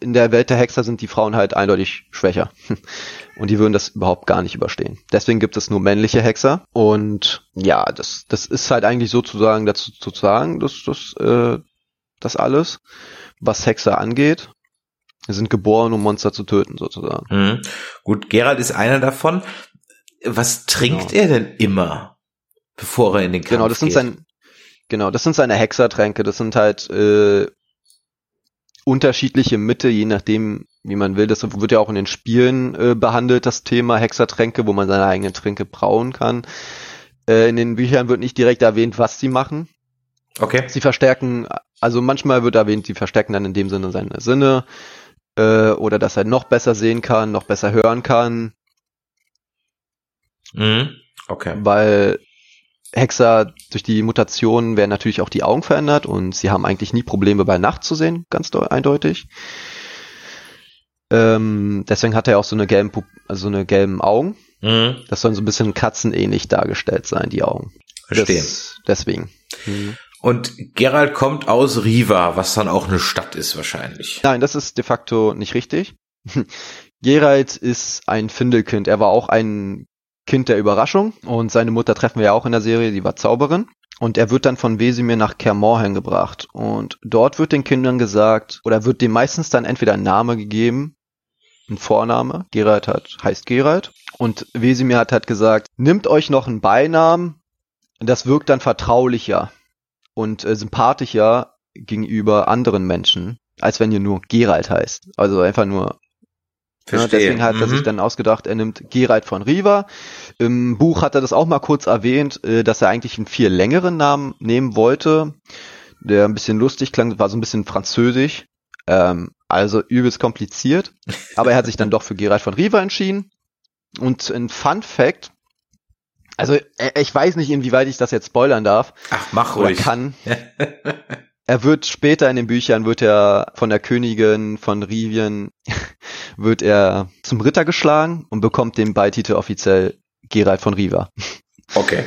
in der Welt der Hexer sind die Frauen halt eindeutig schwächer. Und die würden das überhaupt gar nicht überstehen. Deswegen gibt es nur männliche Hexer. Und ja, das, das ist halt eigentlich sozusagen dazu zu sagen, dass das, äh, das alles, was Hexer angeht. Sind geboren, um Monster zu töten, sozusagen. Mhm. Gut, Gerald ist einer davon. Was trinkt genau. er denn immer, bevor er in den Kampf Genau, das sind geht? sein, genau, das sind seine Hexertränke. Das sind halt äh, unterschiedliche Mitte, je nachdem, wie man will. Das wird ja auch in den Spielen äh, behandelt, das Thema Hexertränke, wo man seine eigenen Tränke brauen kann. Äh, in den Büchern wird nicht direkt erwähnt, was sie machen. Okay. Sie verstärken, also manchmal wird erwähnt, sie verstärken dann in dem Sinne seine Sinne äh, oder dass er noch besser sehen kann, noch besser hören kann. Mhm. Okay. Weil Hexer durch die Mutationen werden natürlich auch die Augen verändert und sie haben eigentlich nie Probleme bei Nacht zu sehen, ganz eindeutig. Ähm, deswegen hat er auch so eine gelben, also so eine gelben Augen. Mhm. Das sollen so ein bisschen katzenähnlich dargestellt sein, die Augen. Verstehen. Das, deswegen. Mhm. Und Gerald kommt aus Riva, was dann auch eine Stadt ist wahrscheinlich. Nein, das ist de facto nicht richtig. Gerald ist ein Findelkind. Er war auch ein Kind der Überraschung und seine Mutter treffen wir ja auch in der Serie, die war Zauberin. Und er wird dann von Wesimir nach Kermorhen gebracht. Und dort wird den Kindern gesagt, oder wird dem meistens dann entweder ein Name gegeben, ein Vorname, Geralt hat, heißt Geralt. Und Wesimir hat halt gesagt, nimmt euch noch einen Beinamen, das wirkt dann vertraulicher und äh, sympathischer gegenüber anderen Menschen, als wenn ihr nur Geralt heißt. Also einfach nur Verstehe. Ja, deswegen hat er sich mhm. dann ausgedacht, er nimmt Geralt von Riva. Im Buch hat er das auch mal kurz erwähnt, äh, dass er eigentlich einen viel längeren Namen nehmen wollte, der ein bisschen lustig klang, war so ein bisschen französisch. Ähm, also übelst kompliziert. Aber er hat sich dann doch für Geralt von Riva entschieden. Und ein Fun Fact, also äh, ich weiß nicht, inwieweit ich das jetzt spoilern darf. Ach, mach ruhig. kann. er wird später in den Büchern, wird er von der Königin von Rivien, wird er zum Ritter geschlagen und bekommt den Beititel offiziell Geralt von Riva. Okay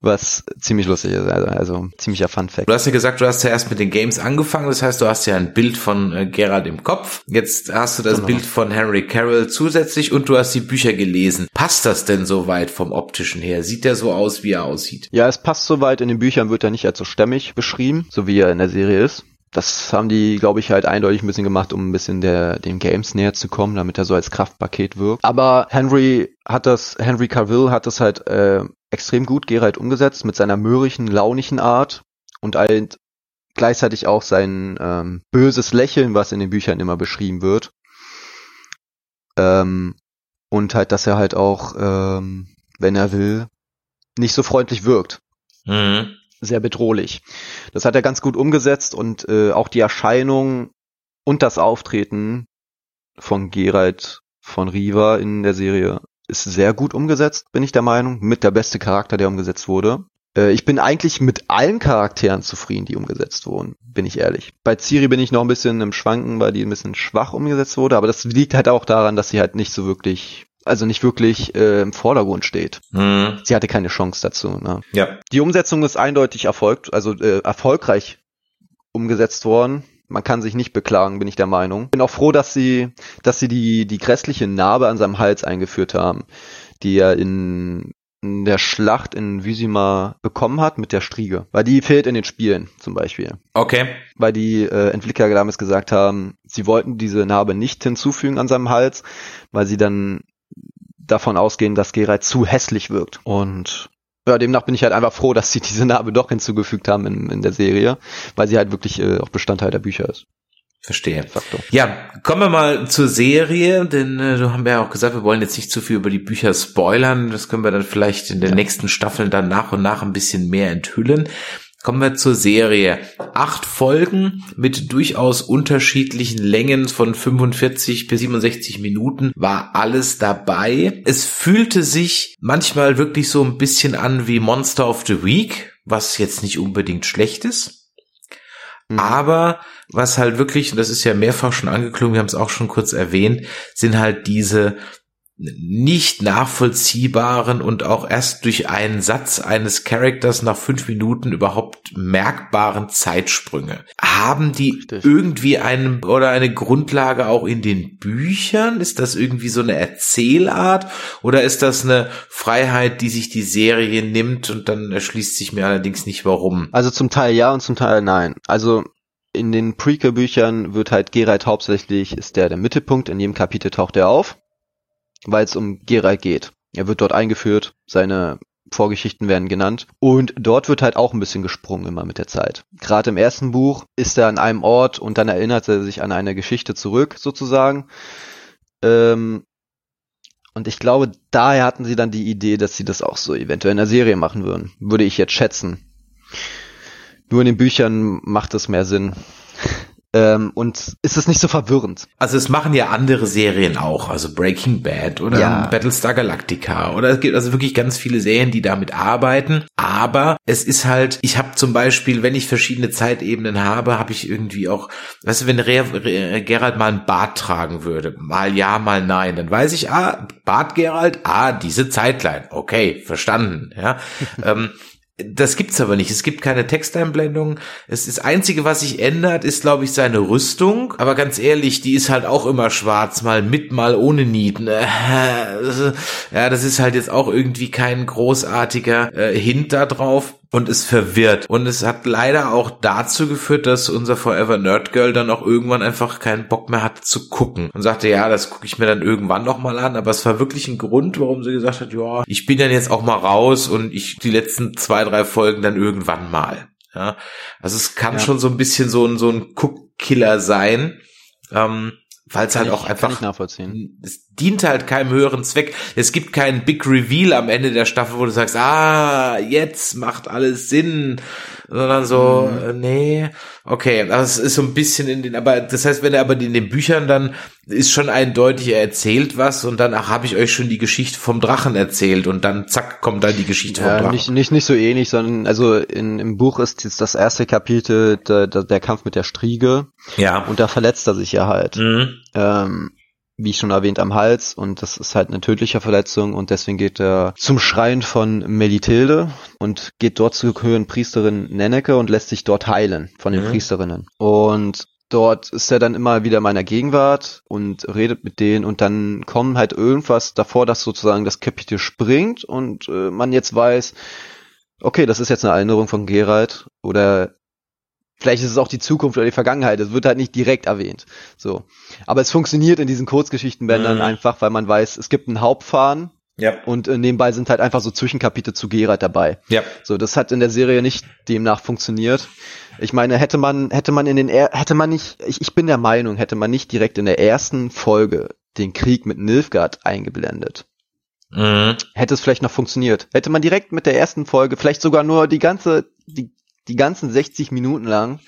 was ziemlich lustig ist, also, also ziemlicher Fun Fact. Du hast ja gesagt, du hast ja erst mit den Games angefangen, das heißt, du hast ja ein Bild von äh, Gerard im Kopf. Jetzt hast du das genau. Bild von Henry Carroll zusätzlich und du hast die Bücher gelesen. Passt das denn so weit vom optischen her? Sieht der so aus, wie er aussieht? Ja, es passt so weit. In den Büchern wird er nicht als so stämmig beschrieben, so wie er in der Serie ist. Das haben die, glaube ich, halt eindeutig ein bisschen gemacht, um ein bisschen der, den Games näher zu kommen, damit er so als Kraftpaket wirkt. Aber Henry hat das, Henry Cavill hat das halt äh, extrem gut Geralt umgesetzt mit seiner mürrischen, launischen Art und halt gleichzeitig auch sein ähm, böses Lächeln, was in den Büchern immer beschrieben wird. Ähm, und halt, dass er halt auch, ähm, wenn er will, nicht so freundlich wirkt. Mhm. Sehr bedrohlich. Das hat er ganz gut umgesetzt und äh, auch die Erscheinung und das Auftreten von Geralt von Riva in der Serie ist sehr gut umgesetzt, bin ich der Meinung. Mit der beste Charakter, der umgesetzt wurde. Äh, ich bin eigentlich mit allen Charakteren zufrieden, die umgesetzt wurden, bin ich ehrlich. Bei Ciri bin ich noch ein bisschen im Schwanken, weil die ein bisschen schwach umgesetzt wurde, aber das liegt halt auch daran, dass sie halt nicht so wirklich also nicht wirklich äh, im Vordergrund steht. Mhm. Sie hatte keine Chance dazu. Ne? Ja. Die Umsetzung ist eindeutig erfolgt, also äh, erfolgreich umgesetzt worden man kann sich nicht beklagen, bin ich der Meinung. Bin auch froh, dass sie, dass sie die, die grässliche Narbe an seinem Hals eingeführt haben, die er in, in der Schlacht in Vysima bekommen hat mit der Striege. Weil die fehlt in den Spielen zum Beispiel. Okay. Weil die äh, Entwickler damals gesagt haben, sie wollten diese Narbe nicht hinzufügen an seinem Hals, weil sie dann davon ausgehen, dass Geralt zu hässlich wirkt. Und ja, demnach bin ich halt einfach froh, dass sie diese Narbe doch hinzugefügt haben in, in der Serie, weil sie halt wirklich äh, auch Bestandteil der Bücher ist. Verstehe. Faktor. Ja, kommen wir mal zur Serie, denn äh, du haben ja auch gesagt, wir wollen jetzt nicht zu viel über die Bücher spoilern. Das können wir dann vielleicht in den ja. nächsten Staffeln dann nach und nach ein bisschen mehr enthüllen. Kommen wir zur Serie. Acht Folgen mit durchaus unterschiedlichen Längen von 45 bis 67 Minuten war alles dabei. Es fühlte sich manchmal wirklich so ein bisschen an wie Monster of the Week, was jetzt nicht unbedingt schlecht ist. Mhm. Aber was halt wirklich, und das ist ja mehrfach schon angeklungen, wir haben es auch schon kurz erwähnt, sind halt diese nicht nachvollziehbaren und auch erst durch einen Satz eines Charakters nach fünf Minuten überhaupt merkbaren Zeitsprünge. Haben die Richtig. irgendwie einen oder eine Grundlage auch in den Büchern? Ist das irgendwie so eine Erzählart oder ist das eine Freiheit, die sich die Serie nimmt und dann erschließt sich mir allerdings nicht warum? Also zum Teil ja und zum Teil nein. Also in den Prequel-Büchern wird halt Geralt hauptsächlich, ist der der Mittelpunkt, in jedem Kapitel taucht er auf weil es um Geralt geht. Er wird dort eingeführt, seine Vorgeschichten werden genannt. Und dort wird halt auch ein bisschen gesprungen immer mit der Zeit. Gerade im ersten Buch ist er an einem Ort und dann erinnert er sich an eine Geschichte zurück, sozusagen. Ähm, und ich glaube, daher hatten sie dann die Idee, dass sie das auch so eventuell in der Serie machen würden. Würde ich jetzt schätzen. Nur in den Büchern macht es mehr Sinn. Ähm, und ist es nicht so verwirrend? Also es machen ja andere Serien auch, also Breaking Bad oder ja. Battlestar Galactica oder es gibt also wirklich ganz viele Serien, die damit arbeiten. Aber es ist halt, ich habe zum Beispiel, wenn ich verschiedene Zeitebenen habe, habe ich irgendwie auch, weißt du, wenn Re Re Gerald mal ein Bart tragen würde, mal ja, mal nein, dann weiß ich, ah, Bart Gerald, ah, diese Zeitline, okay, verstanden, ja. ähm, das gibt's aber nicht. Es gibt keine Texteinblendung. Es ist das einzige, was sich ändert, ist glaube ich seine Rüstung. Aber ganz ehrlich, die ist halt auch immer schwarz, mal mit, mal ohne Nieten. Äh, ja, das ist halt jetzt auch irgendwie kein großartiger äh, Hint da drauf und es verwirrt. Und es hat leider auch dazu geführt, dass unser Forever Nerd Girl dann auch irgendwann einfach keinen Bock mehr hatte zu gucken und sagte, ja, das gucke ich mir dann irgendwann noch mal an. Aber es war wirklich ein Grund, warum sie gesagt hat, ja, ich bin dann jetzt auch mal raus und ich die letzten zwei, drei Folgen dann irgendwann mal. Ja, also es kann ja. schon so ein bisschen so ein, so ein Cook-Killer sein. Ähm, weil es halt ich, auch einfach es dient halt keinem höheren Zweck. Es gibt keinen Big Reveal am Ende der Staffel, wo du sagst, ah, jetzt macht alles Sinn. Sondern so, mhm. äh, nee, okay, das ist so ein bisschen in den, aber das heißt, wenn er aber in den Büchern dann ist schon eindeutig, er erzählt was und dann, ach, habe ich euch schon die Geschichte vom Drachen erzählt und dann zack, kommt dann die Geschichte vom Drachen. Nicht, nicht, nicht so ähnlich, sondern also in, im Buch ist jetzt das erste Kapitel der, der, der Kampf mit der Striege. Ja. Und da verletzt er sich ja halt. Mhm. Ähm, wie schon erwähnt, am Hals und das ist halt eine tödliche Verletzung und deswegen geht er zum Schrein von Melithilde und geht dort zur höheren Priesterin Nenneke und lässt sich dort heilen von den mhm. Priesterinnen. Und dort ist er dann immer wieder in meiner Gegenwart und redet mit denen und dann kommt halt irgendwas davor, dass sozusagen das Kapitel springt und äh, man jetzt weiß, okay, das ist jetzt eine Erinnerung von Geralt oder Vielleicht ist es auch die Zukunft oder die Vergangenheit. Es wird halt nicht direkt erwähnt. So. Aber es funktioniert in diesen Kurzgeschichtenbändern mhm. einfach, weil man weiß, es gibt einen Hauptfahren. Ja. Und äh, nebenbei sind halt einfach so Zwischenkapitel zu Geralt dabei. Ja. So, das hat in der Serie nicht demnach funktioniert. Ich meine, hätte man, hätte man in den, er hätte man nicht, ich, ich bin der Meinung, hätte man nicht direkt in der ersten Folge den Krieg mit Nilfgaard eingeblendet. Mhm. Hätte es vielleicht noch funktioniert. Hätte man direkt mit der ersten Folge, vielleicht sogar nur die ganze, die die ganzen 60 Minuten lang,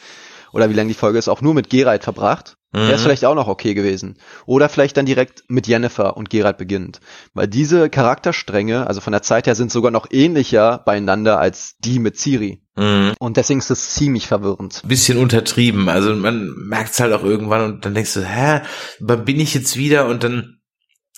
oder wie lang die Folge ist, auch nur mit Geralt verbracht, mhm. wäre es vielleicht auch noch okay gewesen. Oder vielleicht dann direkt mit Jennifer und Geralt beginnend. Weil diese Charakterstränge, also von der Zeit her, sind sogar noch ähnlicher beieinander als die mit Ciri. Mhm. Und deswegen ist es ziemlich verwirrend. Bisschen untertrieben. Also man merkt es halt auch irgendwann und dann denkst du, hä, wann bin ich jetzt wieder? Und dann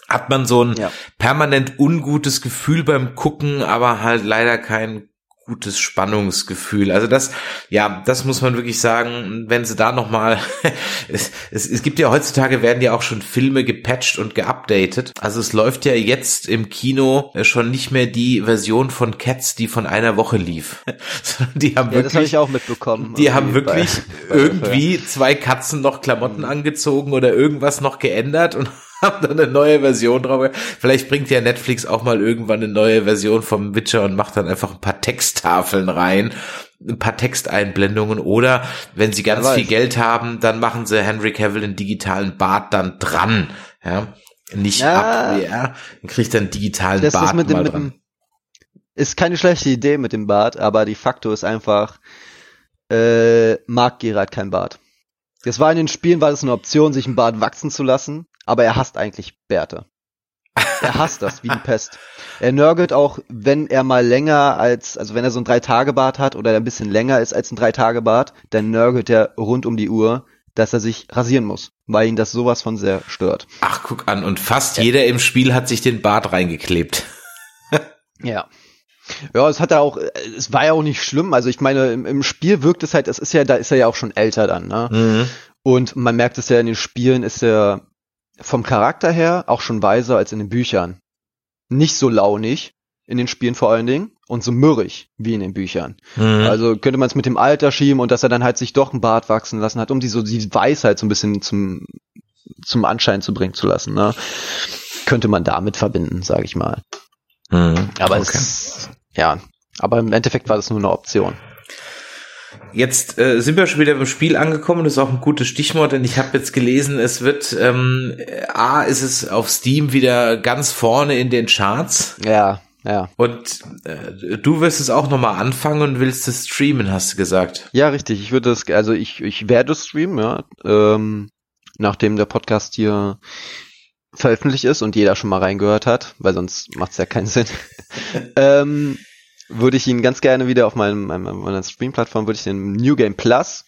hat man so ein ja. permanent ungutes Gefühl beim Gucken, aber halt leider kein gutes Spannungsgefühl. Also das, ja, das muss man wirklich sagen, wenn sie da nochmal, es, es, es gibt ja heutzutage werden ja auch schon Filme gepatcht und geupdatet. Also es läuft ja jetzt im Kino schon nicht mehr die Version von Cats, die von einer Woche lief. die haben ja, wirklich, das habe ich auch mitbekommen. Die haben wirklich bei, irgendwie zwei Katzen noch Klamotten mhm. angezogen oder irgendwas noch geändert und haben dann eine neue Version drauf. Vielleicht bringt ja Netflix auch mal irgendwann eine neue Version vom Witcher und macht dann einfach ein paar Texttafeln rein, ein paar Texteinblendungen oder wenn sie ganz viel Geld haben, dann machen sie Henry Cavill den digitalen Bart dann dran, ja. Nicht ja, ab, ja. Dann kriegt er einen digitalen das Bart dem, mal mit dran. Dem, ist keine schlechte Idee mit dem Bart, aber die Faktor ist einfach, äh, mag Gerard kein Bart. Das war in den Spielen, war das eine Option, sich ein Bart wachsen zu lassen aber er hasst eigentlich Bärte. Er hasst das wie die Pest. Er nörgelt auch, wenn er mal länger als, also wenn er so ein Drei-Tage-Bart hat oder ein bisschen länger ist als ein Drei-Tage-Bart, dann nörgelt er rund um die Uhr, dass er sich rasieren muss, weil ihn das sowas von sehr stört. Ach, guck an, und fast ja. jeder im Spiel hat sich den Bart reingeklebt. ja. Ja, es hat er auch, es war ja auch nicht schlimm. Also ich meine, im, im Spiel wirkt es halt, es ist ja, da ist er ja auch schon älter dann, ne? Mhm. Und man merkt es ja in den Spielen, ist er vom Charakter her auch schon weiser als in den Büchern. Nicht so launig in den Spielen vor allen Dingen und so mürrig wie in den Büchern. Mhm. Also könnte man es mit dem Alter schieben und dass er dann halt sich doch ein Bart wachsen lassen hat, um die so die Weisheit so ein bisschen zum zum Anschein zu bringen zu lassen. Ne? Könnte man damit verbinden, sage ich mal. Mhm. Aber okay. es, ja, aber im Endeffekt war das nur eine Option. Jetzt äh, sind wir schon wieder beim Spiel angekommen. Das ist auch ein gutes Stichwort, denn ich habe jetzt gelesen, es wird ähm, A ist es auf Steam wieder ganz vorne in den Charts. Ja, ja. Und äh, du wirst es auch nochmal anfangen und willst es streamen, hast du gesagt. Ja, richtig. Ich würde es, also ich, ich werde streamen, ja. Ähm, nachdem der Podcast hier veröffentlicht ist und jeder schon mal reingehört hat, weil sonst macht es ja keinen Sinn. ähm, würde ich ihn ganz gerne wieder auf meinem, meiner Stream-Plattform, würde ich den New Game Plus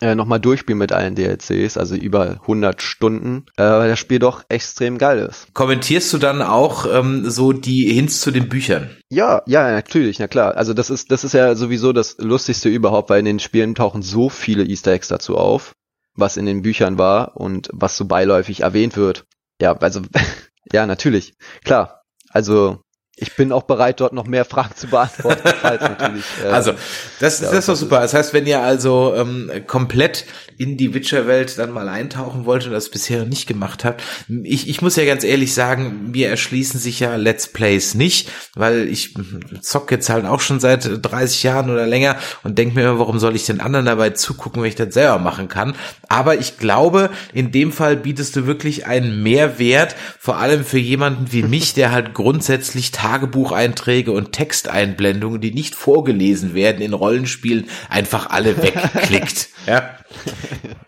äh, nochmal durchspielen mit allen DLCs, also über 100 Stunden, äh, weil das Spiel doch extrem geil ist. Kommentierst du dann auch ähm, so die Hints zu den Büchern? Ja, ja, natürlich, na klar. Also das ist, das ist ja sowieso das Lustigste überhaupt, weil in den Spielen tauchen so viele Easter Eggs dazu auf, was in den Büchern war und was so beiläufig erwähnt wird. Ja, also, ja, natürlich, klar. Also ich bin auch bereit, dort noch mehr Fragen zu beantworten, falls natürlich. Äh, also, das, das ist doch super. Das heißt, wenn ihr also ähm, komplett in die Witcher-Welt dann mal eintauchen wollt und das bisher nicht gemacht habt, ich, ich muss ja ganz ehrlich sagen, mir erschließen sich ja Let's Plays nicht, weil ich zock jetzt halt auch schon seit 30 Jahren oder länger und denke mir immer, warum soll ich den anderen dabei zugucken, wenn ich das selber machen kann. Aber ich glaube, in dem Fall bietest du wirklich einen Mehrwert, vor allem für jemanden wie mich, der halt grundsätzlich Tagebucheinträge und Texteinblendungen, die nicht vorgelesen werden in Rollenspielen, einfach alle wegklickt. ja.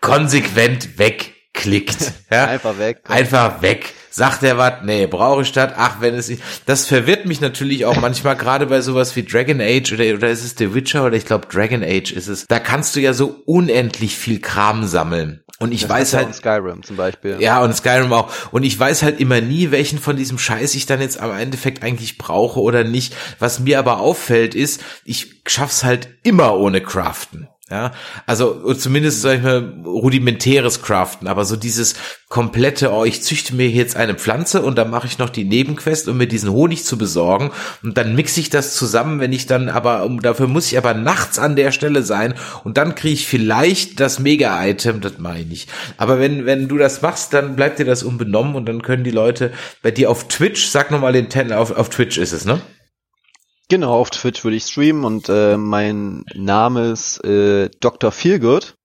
Konsequent wegklickt. Ja. Einfach weg. Einfach weg. Sagt er was? Nee, brauche ich das? Ach, wenn es Das verwirrt mich natürlich auch manchmal, gerade bei sowas wie Dragon Age oder, oder ist es The Witcher oder ich glaube Dragon Age ist es. Da kannst du ja so unendlich viel Kram sammeln. Und ich Das weiß halt, Skyrim zum Beispiel. ja, und Skyrim auch. Und ich weiß halt immer nie, welchen von diesem Scheiß ich dann jetzt am Endeffekt eigentlich brauche oder nicht. Was mir aber auffällt ist, ich schaff's halt immer ohne Craften. Ja, also zumindest sag ich mal rudimentäres Craften, aber so dieses komplette, oh, ich züchte mir jetzt eine Pflanze und dann mache ich noch die Nebenquest, um mir diesen Honig zu besorgen. Und dann mixe ich das zusammen, wenn ich dann aber dafür muss ich aber nachts an der Stelle sein. Und dann kriege ich vielleicht das Mega-Item, das mache ich nicht. Aber wenn wenn du das machst, dann bleibt dir das unbenommen. Und dann können die Leute bei dir auf Twitch, sag noch mal den Ten, auf auf Twitch ist es, ne? Genau, auf Twitch würde ich streamen und äh, mein Name ist äh, Dr. Feelgood.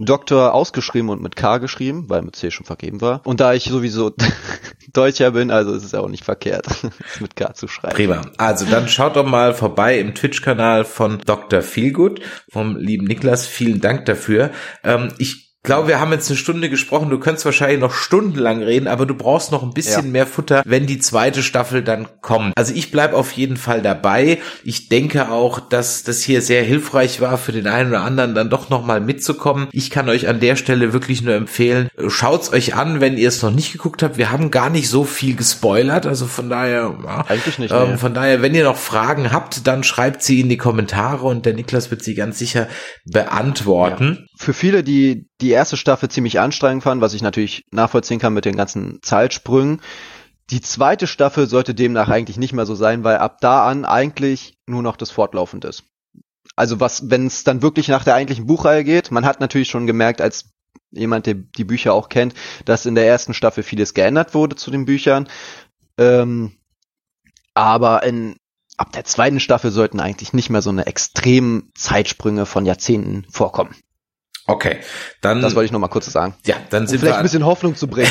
Doktor ausgeschrieben und mit K geschrieben, weil mit C schon vergeben war. Und da ich sowieso Deutscher bin, also ist es ja auch nicht verkehrt, es mit K zu schreiben. Prima. Also dann schaut doch mal vorbei im Twitch-Kanal von Dr. Feelgood, vom lieben Niklas. Vielen Dank dafür. Ähm, ich glaube, wir haben jetzt eine Stunde gesprochen. Du könntest wahrscheinlich noch stundenlang reden, aber du brauchst noch ein bisschen Ja. mehr Futter, wenn die zweite Staffel dann kommt. Also ich bleib auf jeden Fall dabei. Ich denke auch, dass das hier sehr hilfreich war für den einen oder anderen, dann doch noch mal mitzukommen. Ich kann euch an der Stelle wirklich nur empfehlen, schaut's euch an, wenn ihr es noch nicht geguckt habt. Wir haben gar nicht so viel gespoilert, also von daher, ja, Eigentlich nicht, Ähm, von daher, wenn ihr noch Fragen habt, dann schreibt sie in die Kommentare und der Niklas wird sie ganz sicher beantworten. Für viele, die die erste Staffel ziemlich anstrengend fanden, was ich natürlich nachvollziehen kann mit den ganzen Zeitsprüngen, die zweite Staffel sollte demnach eigentlich nicht mehr so sein, weil ab da an eigentlich nur noch das fortlaufend ist. Also was, wenn es dann wirklich nach der eigentlichen Buchreihe geht, man hat natürlich schon gemerkt, als jemand, der die Bücher auch kennt, dass in der ersten Staffel vieles geändert wurde zu den Büchern. Ähm, aber in, ab der zweiten Staffel sollten eigentlich nicht mehr so eine extremen Zeitsprünge von Jahrzehnten vorkommen. Okay, dann, Das wollte ich noch mal kurz sagen. ja, dann Um sind vielleicht wir ein bisschen Hoffnung zu bringen.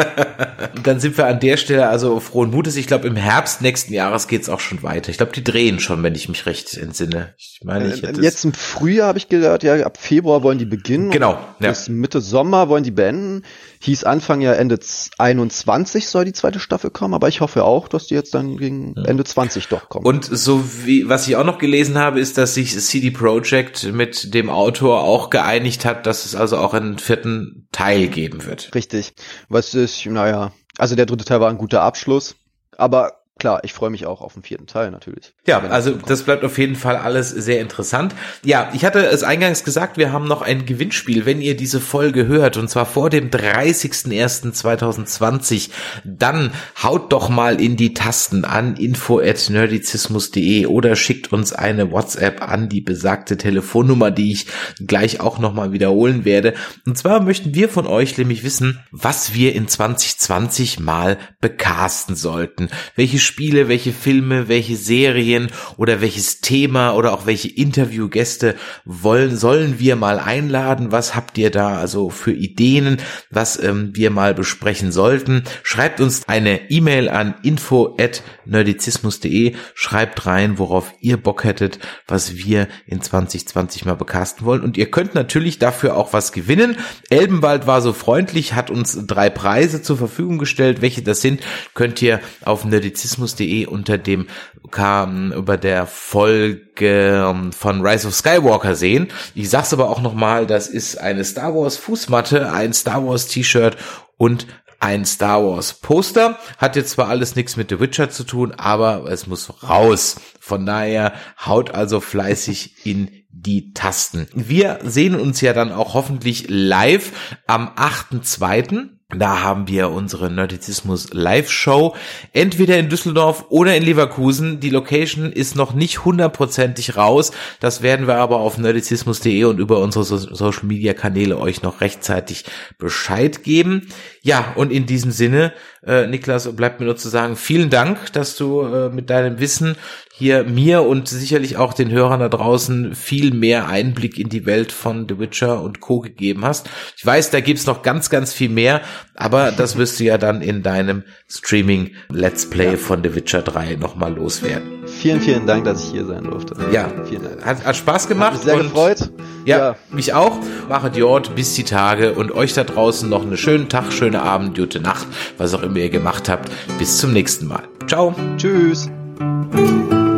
dann sind wir an der Stelle also frohen Mutes. Ich glaube, im Herbst nächsten Jahres geht's auch schon weiter. Ich glaube, die drehen schon, wenn ich mich recht entsinne. Ich meine, ich hätte es- Jetzt im Frühjahr habe ich gehört, ja, ab Februar wollen die beginnen. Genau, ja. Bis Mitte Sommer wollen die beenden. Hieß Anfang ja Ende z- 21 soll die zweite Staffel kommen, aber ich hoffe auch, dass die jetzt dann gegen Ende 20 doch kommen. Und so wie, was ich auch noch gelesen habe, ist, dass sich CD Projekt mit dem Autor auch geeinigt hat, dass es also auch einen vierten Teil geben wird. Richtig. Was ist, naja, also der dritte Teil war ein guter Abschluss, aber klar, ich freue mich auch auf den vierten Teil natürlich. Ja, also das bleibt auf jeden Fall alles sehr interessant. Ja, ich hatte es eingangs gesagt, wir haben noch ein Gewinnspiel. Wenn ihr diese Folge hört, und zwar vor dem 30.01.2020, dann haut doch mal in die Tasten an info.nerdizismus.de oder schickt uns eine WhatsApp an die besagte Telefonnummer, die ich gleich auch nochmal wiederholen werde. Und zwar möchten wir von euch nämlich wissen, was wir in 2020 mal becasten sollten. Welche Spiele, welche Filme, welche Serien oder welches Thema oder auch welche Interviewgäste wollen, sollen wir mal einladen? Was habt ihr da also für Ideen, was ähm, wir mal besprechen sollten? Schreibt uns eine E-Mail an info@nerdizismus.de, schreibt rein, worauf ihr Bock hättet, was wir in 2020 mal bekasten wollen und ihr könnt natürlich dafür auch was gewinnen. Elbenwald war so freundlich, hat uns drei Preise zur Verfügung gestellt. Welche das sind, könnt ihr auf nerdizismus.de unter dem kam über der Folge ähm, von Rise of Skywalker sehen. Ich sag's aber auch nochmal, das ist eine Star Wars Fußmatte, ein Star Wars T-Shirt und ein Star Wars Poster. Hat jetzt zwar alles nichts mit The Witcher zu tun, aber es muss raus. Von daher haut also fleißig in die Tasten. Wir sehen uns ja dann auch hoffentlich live am 8.2. Da haben wir unsere Nerdizismus Live-Show. Entweder in Düsseldorf oder in Leverkusen. Die Location ist noch nicht hundertprozentig raus. Das werden wir aber auf nerdizismus.de und über unsere so Social Media Kanäle euch noch rechtzeitig Bescheid geben. Ja, und in diesem Sinne, äh, Niklas, bleibt mir nur zu sagen, vielen Dank, dass du äh, mit deinem Wissen hier mir und sicherlich auch den Hörern da draußen viel mehr Einblick in die Welt von The Witcher und Co. gegeben hast. Ich weiß, da gibt's noch ganz, ganz viel mehr, aber das wirst du ja dann in deinem Streaming Let's Play ja. von The Witcher 3 nochmal loswerden. Vielen, vielen Dank, dass ich hier sein durfte. Ja, vielen Dank. Hat, hat Spaß gemacht. Hat mich sehr gefreut. Ja, ja, mich auch. Machet Jord bis die Tage und euch da draußen noch einen schönen Tag, schöne Abend, gute Nacht, was auch immer ihr gemacht habt. Bis zum nächsten Mal. Ciao. Tschüss. Thank you.